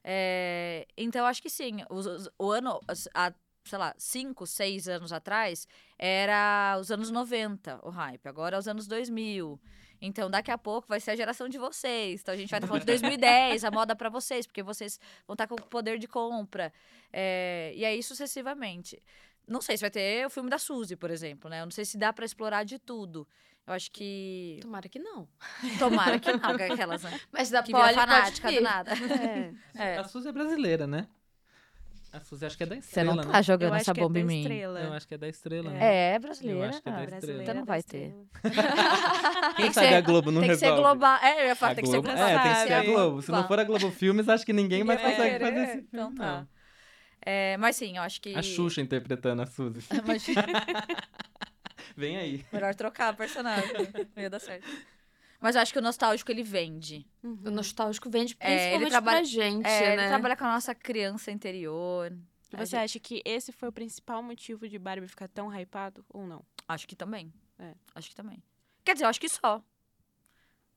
É, então, acho que sim. Os- os- o ano, há, sei lá, cinco, seis anos atrás, era os anos 90 o hype. Agora é os anos 2000. Então, daqui a pouco vai ser a geração de vocês. Então, a gente vai estar falando de 2010, a moda pra vocês, porque vocês vão estar com o poder de compra. É, e aí, sucessivamente. Não sei se vai ter o filme da Suzy, por exemplo, né? Eu não sei se dá pra explorar de tudo. Eu acho que. Tomara que não. Tomara que não, que aquelas, né? Mas da Que Polly fanática do nada. É. É. A Suzy é brasileira, né? A Suzy acho que é da Você estrela, não tá né? Eu jogando essa é bomba da em mim. estrela. Eu acho que é da estrela. né? É, é Eu brasileira. acho que é da Ah, estrela. Brasileira Então não vai ter. Quem que sabe ser- a Globo não tem que ser resolve? global. É, eu ia falar, A tem que ser global. É, tem que ser a? Globo. Se não for a Globo Filmes, acho que ninguém mais vai consegue querer. fazer esse filme. Então tá. É, mas sim, eu acho que. A Xuxa interpretando a Suzy. Imagina. Vem aí. Melhor trocar a personagem. Não ia dar certo. Mas eu acho que o nostálgico ele vende. O nostálgico vende É, ele principalmente trabalha- pra gente, É, né? ele trabalha com a nossa criança interior. E você gente- acha que esse foi o principal motivo de Barbie ficar tão hypado ou não? Acho que também. É. Acho que também. Quer dizer, eu acho que só.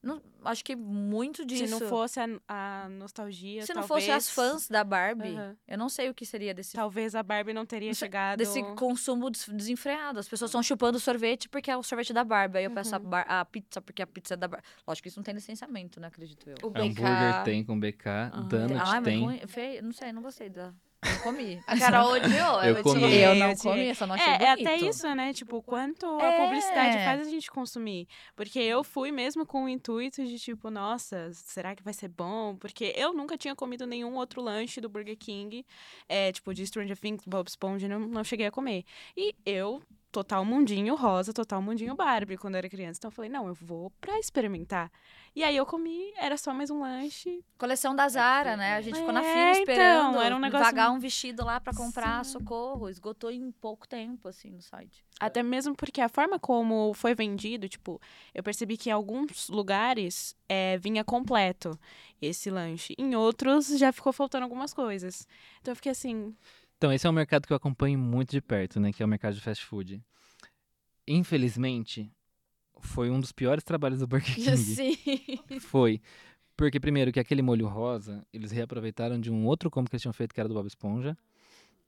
Não, acho que muito disso. Se não fosse a, a nostalgia, Se não talvez, fosse as fãs da Barbie, Aham. eu não sei o que seria desse talvez a Barbie não teria Não chegado... desse consumo des- desenfreado. As pessoas estão chupando sorvete porque é o sorvete da Barbie. Aí eu peço a, Uhum. bar- a pizza porque a pizza é da Barbie. Lógico que isso não tem licenciamento, né? Acredito eu. O Hambúrguer BK. tem com BK, Donut Ai, mas tem. ruim, feio, não sei, não gostei da. Não comi. A Carol odiou. Eu comi. Eu Eu não odiei. comi, só não achei É, é até bonito. isso, né? Tipo, quanto a É. publicidade faz a gente consumir. Porque eu fui mesmo com o intuito de, tipo, nossa, será que vai ser bom? Porque eu nunca tinha comido nenhum outro lanche do Burger King, é, tipo, de Stranger Things, Bob Esponja, não, não cheguei a comer. E eu, total mundinho rosa, total mundinho Barbie, quando eu era criança. Então eu falei, não, eu vou pra experimentar. E aí eu comi, era só mais um lanche. Coleção da Zara, né? A gente ficou na É, fila então, esperando era um negócio pagar um vestido lá pra comprar, Sim. socorro. Esgotou em pouco tempo, assim, no site. Até mesmo porque a forma como foi vendido, tipo, eu percebi que em alguns lugares é, vinha completo esse lanche. Em outros já ficou faltando algumas coisas. Então eu fiquei assim, Então, esse é um mercado que eu acompanho muito de perto, né? Que é o mercado de fast food. Infelizmente, foi um dos piores trabalhos do Burger King. Sim. Foi. Porque, primeiro, que aquele molho rosa, eles reaproveitaram de um outro combo que eles tinham feito, que era do Bob Esponja.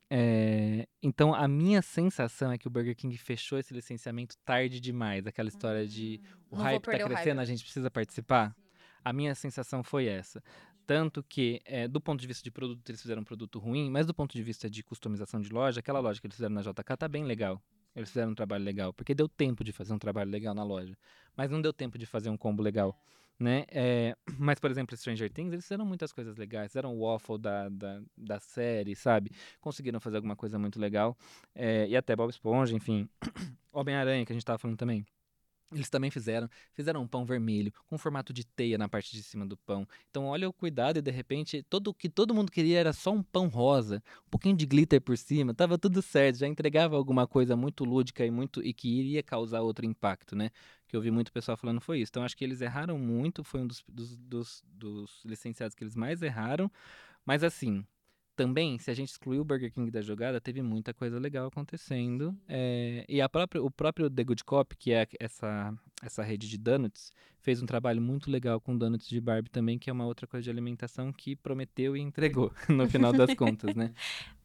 É, Então, a minha sensação é que o Burger King fechou esse licenciamento tarde demais. Aquela história de o Não hype tá perder o hype. crescendo, a gente precisa participar. A minha sensação foi essa. Tanto que, é, do ponto de vista de produto, eles fizeram um produto ruim, mas do ponto de vista de customização de loja, aquela loja que eles fizeram na JK tá bem legal. Eles fizeram um trabalho legal, porque deu tempo de fazer um trabalho legal na loja. Mas não deu tempo de fazer um combo legal, né? É, mas, por exemplo, Stranger Things, eles fizeram muitas coisas legais. Fizeram o waffle da, da, da série, sabe? Conseguiram fazer alguma coisa muito legal. É, e até Bob Esponja, enfim. Homem-Aranha, que a gente tava falando também. Eles também fizeram, fizeram um pão vermelho, com formato de teia na parte de cima do pão. Então, olha o cuidado e de repente, todo o que todo mundo queria era só um pão rosa, um pouquinho de glitter por cima, tava tudo certo, já entregava alguma coisa muito lúdica e muito e que iria causar outro impacto, né? Que eu vi muito pessoal falando foi isso. Então, acho que eles erraram muito, foi um dos, dos, dos, dos licenciados que eles mais erraram. Mas assim, também, se a gente excluir o Burger King da jogada, teve muita coisa legal acontecendo. É, e a própria, o próprio The Good Cop, que é essa, essa rede de donuts, fez um trabalho muito legal com donuts de Barbie também, que é uma outra coisa de alimentação que prometeu e entregou, no final das contas, né?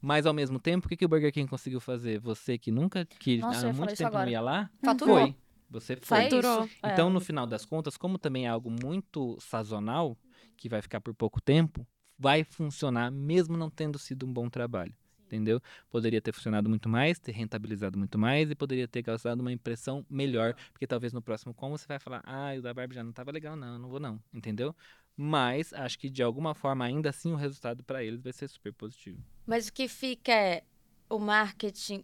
Mas, ao mesmo tempo, o que, que o Burger King conseguiu fazer? Você que nunca, que Nossa, há muito tempo não ia lá, Faturou. foi. Você foi. Faturou. É. Então, no final das contas, como também é algo muito sazonal, que vai ficar por pouco tempo, vai funcionar mesmo não tendo sido um bom trabalho. Entendeu? Poderia ter funcionado muito mais, ter rentabilizado muito mais e poderia ter causado uma impressão melhor, porque talvez no próximo como você vai falar, ah, o da Barbie já não estava legal, não, não vou não, entendeu? Mas acho que de alguma forma, ainda assim, o resultado para eles vai ser super positivo. Mas o que fica é. o marketing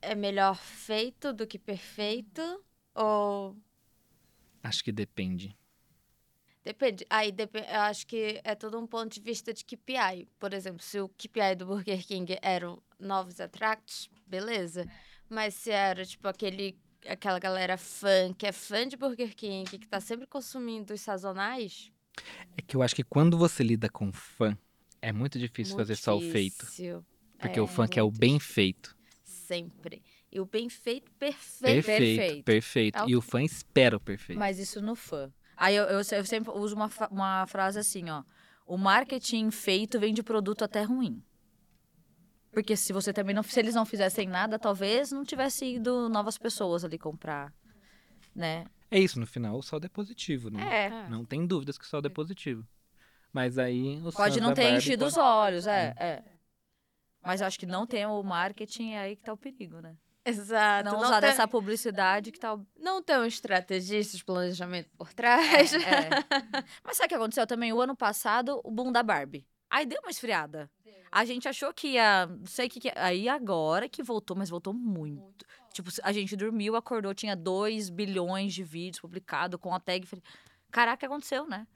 é melhor feito do que perfeito? Ou Acho que depende. Depende. Aí eu acho que é todo um ponto de vista de KPI. Por exemplo, se o KPI do Burger King eram novos attracts, beleza. Mas se era tipo aquele aquela galera fã, que é fã de Burger King, que tá sempre consumindo os sazonais, É que eu acho que quando você lida com fã, é muito difícil muito fazer só o feito. difícil. Porque É, o fã quer o muito bem difícil. feito. Sempre. E o bem feito, perfeito. Perfeito, perfeito. perfeito. É o E o fã espera o perfeito. Mas isso no fã. Aí eu, eu, eu sempre uso uma, uma frase assim, ó. O marketing feito vem de produto até ruim. Porque se você também não. Se eles não fizessem nada, talvez não tivesse ido novas pessoas ali comprar. Né? É isso, no final o saldo é positivo, né? É. Não tem dúvidas que o saldo é positivo. Mas aí os Pode não ter enchido os podem- olhos, é, é. Mas eu acho que não tem o marketing, é aí que tá o perigo, né? Exato. Não, Não, usar tem, dessa publicidade que tá o não tem um estrategista de planejamento por trás. É, é. Mas sabe o que aconteceu também? O ano passado, o boom da Barbie. Aí deu uma esfriada. A gente achou que ia. Não sei o que, que. Aí agora que voltou, mas voltou muito. Tipo, a gente dormiu, acordou, tinha 2 bilhões de vídeos publicados com a tag. Caraca, o que aconteceu, né?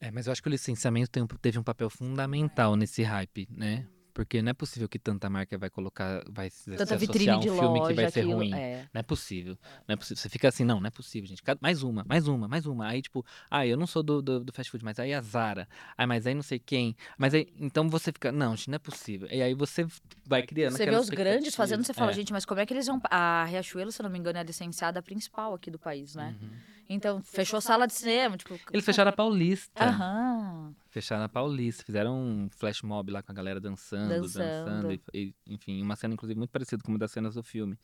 É, mas eu acho que o licenciamento tem um- teve um papel fundamental nesse hype, né? Porque não é possível que tanta marca vai colocar, vai se, se Tanta associar a um filme loja. que vai ser aquilo, ruim. É. Não é possível. Não é possível. Você fica assim, não, não é possível, gente. Mais uma, mais uma, mais uma. Aí, tipo, ah, eu não sou do, do, do fast food, mas aí a Zara. Ah, mas aí não sei quem. Mas aí, então você fica, não, gente, não é possível. E aí você vai criando Você vê os grandes fazendo, você fala, É. gente, mas como é que eles vão. A Riachuelo, se eu não me engano, é a licenciada principal aqui do país, né? Uhum. Então, fechou sala de cinema, tipo. Eles fecharam a Paulista. Aham. Fecharam a Paulista, fizeram um flash mob lá com a galera dançando, Dançando. dançando, e, e, enfim, uma cena inclusive muito parecida com uma das cenas do filme.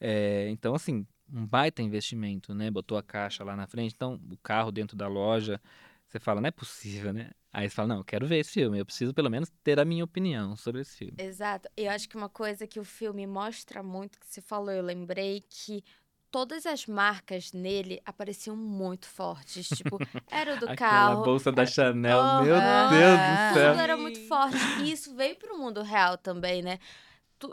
É, então, assim, um baita investimento, né? Botou a caixa lá na frente, então o carro dentro da loja, você fala, não é possível, né? Aí você fala, não, eu quero ver esse filme, eu preciso pelo menos ter a minha opinião sobre esse filme. Exato. Eu acho que uma coisa que o filme mostra muito, que você falou, eu lembrei que todas as marcas nele apareciam muito fortes. Tipo, era o do Aquela carro. bolsa da Chanel, Aham. meu Ah, Deus do céu. Tudo era muito forte. E isso veio pro mundo real também, né?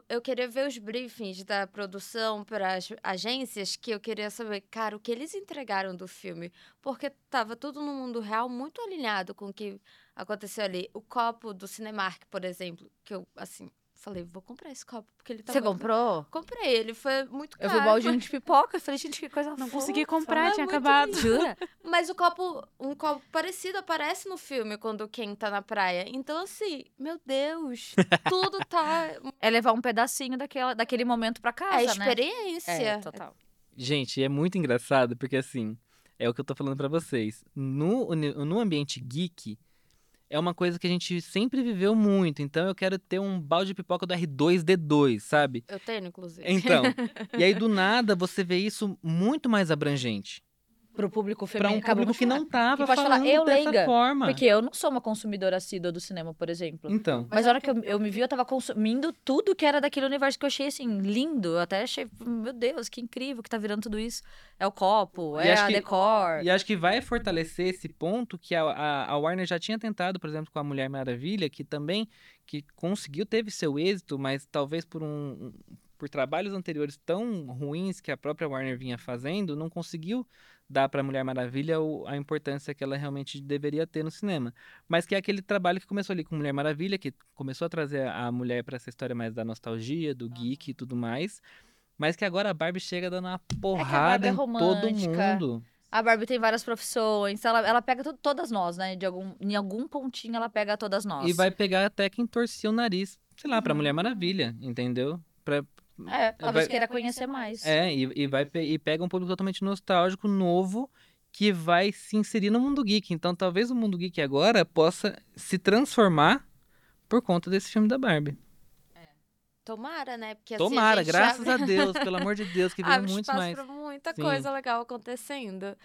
Eu queria ver os briefings da produção para as agências, que eu queria saber, cara, o que eles entregaram do filme. Porque tava tudo no mundo real muito alinhado com o que aconteceu ali. O copo do Cinemark, por exemplo, que eu, assim, falei, vou comprar esse copo, porque ele tá Você comprou? Comprei, ele foi muito Eu caro. vi o baldinho de pipoca, eu falei, gente, que coisa Não fofa. consegui comprar, é tinha acabado. Jura? Mas o copo, um copo parecido aparece no filme quando quem tá na praia. Então, assim, meu Deus, tudo tá. É levar um pedacinho daquela, daquele momento pra casa, É né? experiência. É, total. Gente, é muito engraçado porque assim, é o que eu tô falando pra vocês. No, no ambiente geek, é uma coisa que a gente sempre viveu muito. Então eu quero ter um balde de pipoca do R2D2, sabe? Eu tenho, inclusive. Então, e aí do nada você vê isso muito mais abrangente. Pro público Pra feminino. um público que não tava Que pode falar, falando eu dessa leiga, forma. Porque eu não sou uma consumidora assídua do cinema, por exemplo. Então, Mas a hora que eu, eu me vi, eu tava consumindo tudo que era daquele universo que eu achei, assim, lindo. Eu até achei, meu Deus, que incrível que tá virando tudo isso. É o copo, E é a que- decor. E acho que vai fortalecer esse ponto que a, a, a Warner já tinha tentado, por exemplo, com a Mulher Maravilha, que também que conseguiu, teve seu êxito, mas talvez por um- por trabalhos anteriores tão ruins que a própria Warner vinha fazendo, não conseguiu dar para a Mulher Maravilha a importância que ela realmente deveria ter no cinema. Mas que é aquele trabalho que começou ali com Mulher Maravilha, que começou a trazer a mulher para essa história mais da nostalgia, do geek e tudo mais. Mas que agora a Barbie chega dando uma porrada é em todo mundo. A Barbie tem várias profissões, ela, ela pega to- todas nós, né? De algum, em algum pontinho ela pega todas nós. E vai pegar até quem torcia o nariz, sei lá, Uhum. pra Mulher Maravilha, enteu? Pra, É, talvez vai- queira conhecer mais. é, e, e vai e pega um público totalmente nostálgico, novo, que vai se inserir no mundo geek. Então talvez o mundo geek agora possa se transformar por conta desse filme da Barbie. Tomara, né? Porque assim, Tomara, a graças abre- a Deus, pelo amor de Deus, que abre muitos espaço mais. pra muita Sim. coisa legal acontecendo.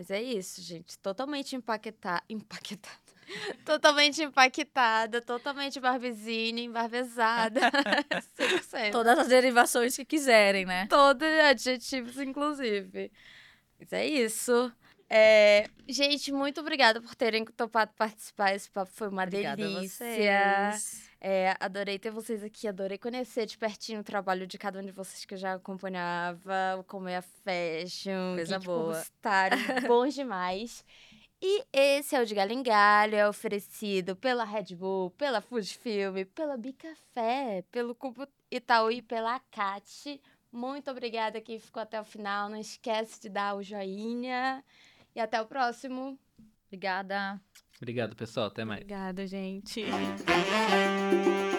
Mas é isso, gente. Totalmente empaquetada. Empaquetada. totalmente impactada, totalmente barbizine, embarbezada. 100%. Todas as derivações que quiserem, né? Todos adjetivos, inclusive. Mas é isso. É, gente, muito obrigada por terem topado participar. Esse papo foi uma Obrigada a delícia. É, adorei ter vocês aqui, adorei conhecer de pertinho o trabalho de cada um de vocês que eu já acompanhava, Como é a Fashion, Coisa Geek boa. Publicitário, bons demais. E esse é o de Galingalho, é oferecido pela Red Bull, pela Fujifilm, pela Bicafé, pelo Cubo Itaú e pela CAT. Muito obrigada quem ficou até o final. Não esquece de dar o joinha. E até o próximo. Obrigada. Obrigado, pessoal. Até mais. Obrigada, gente.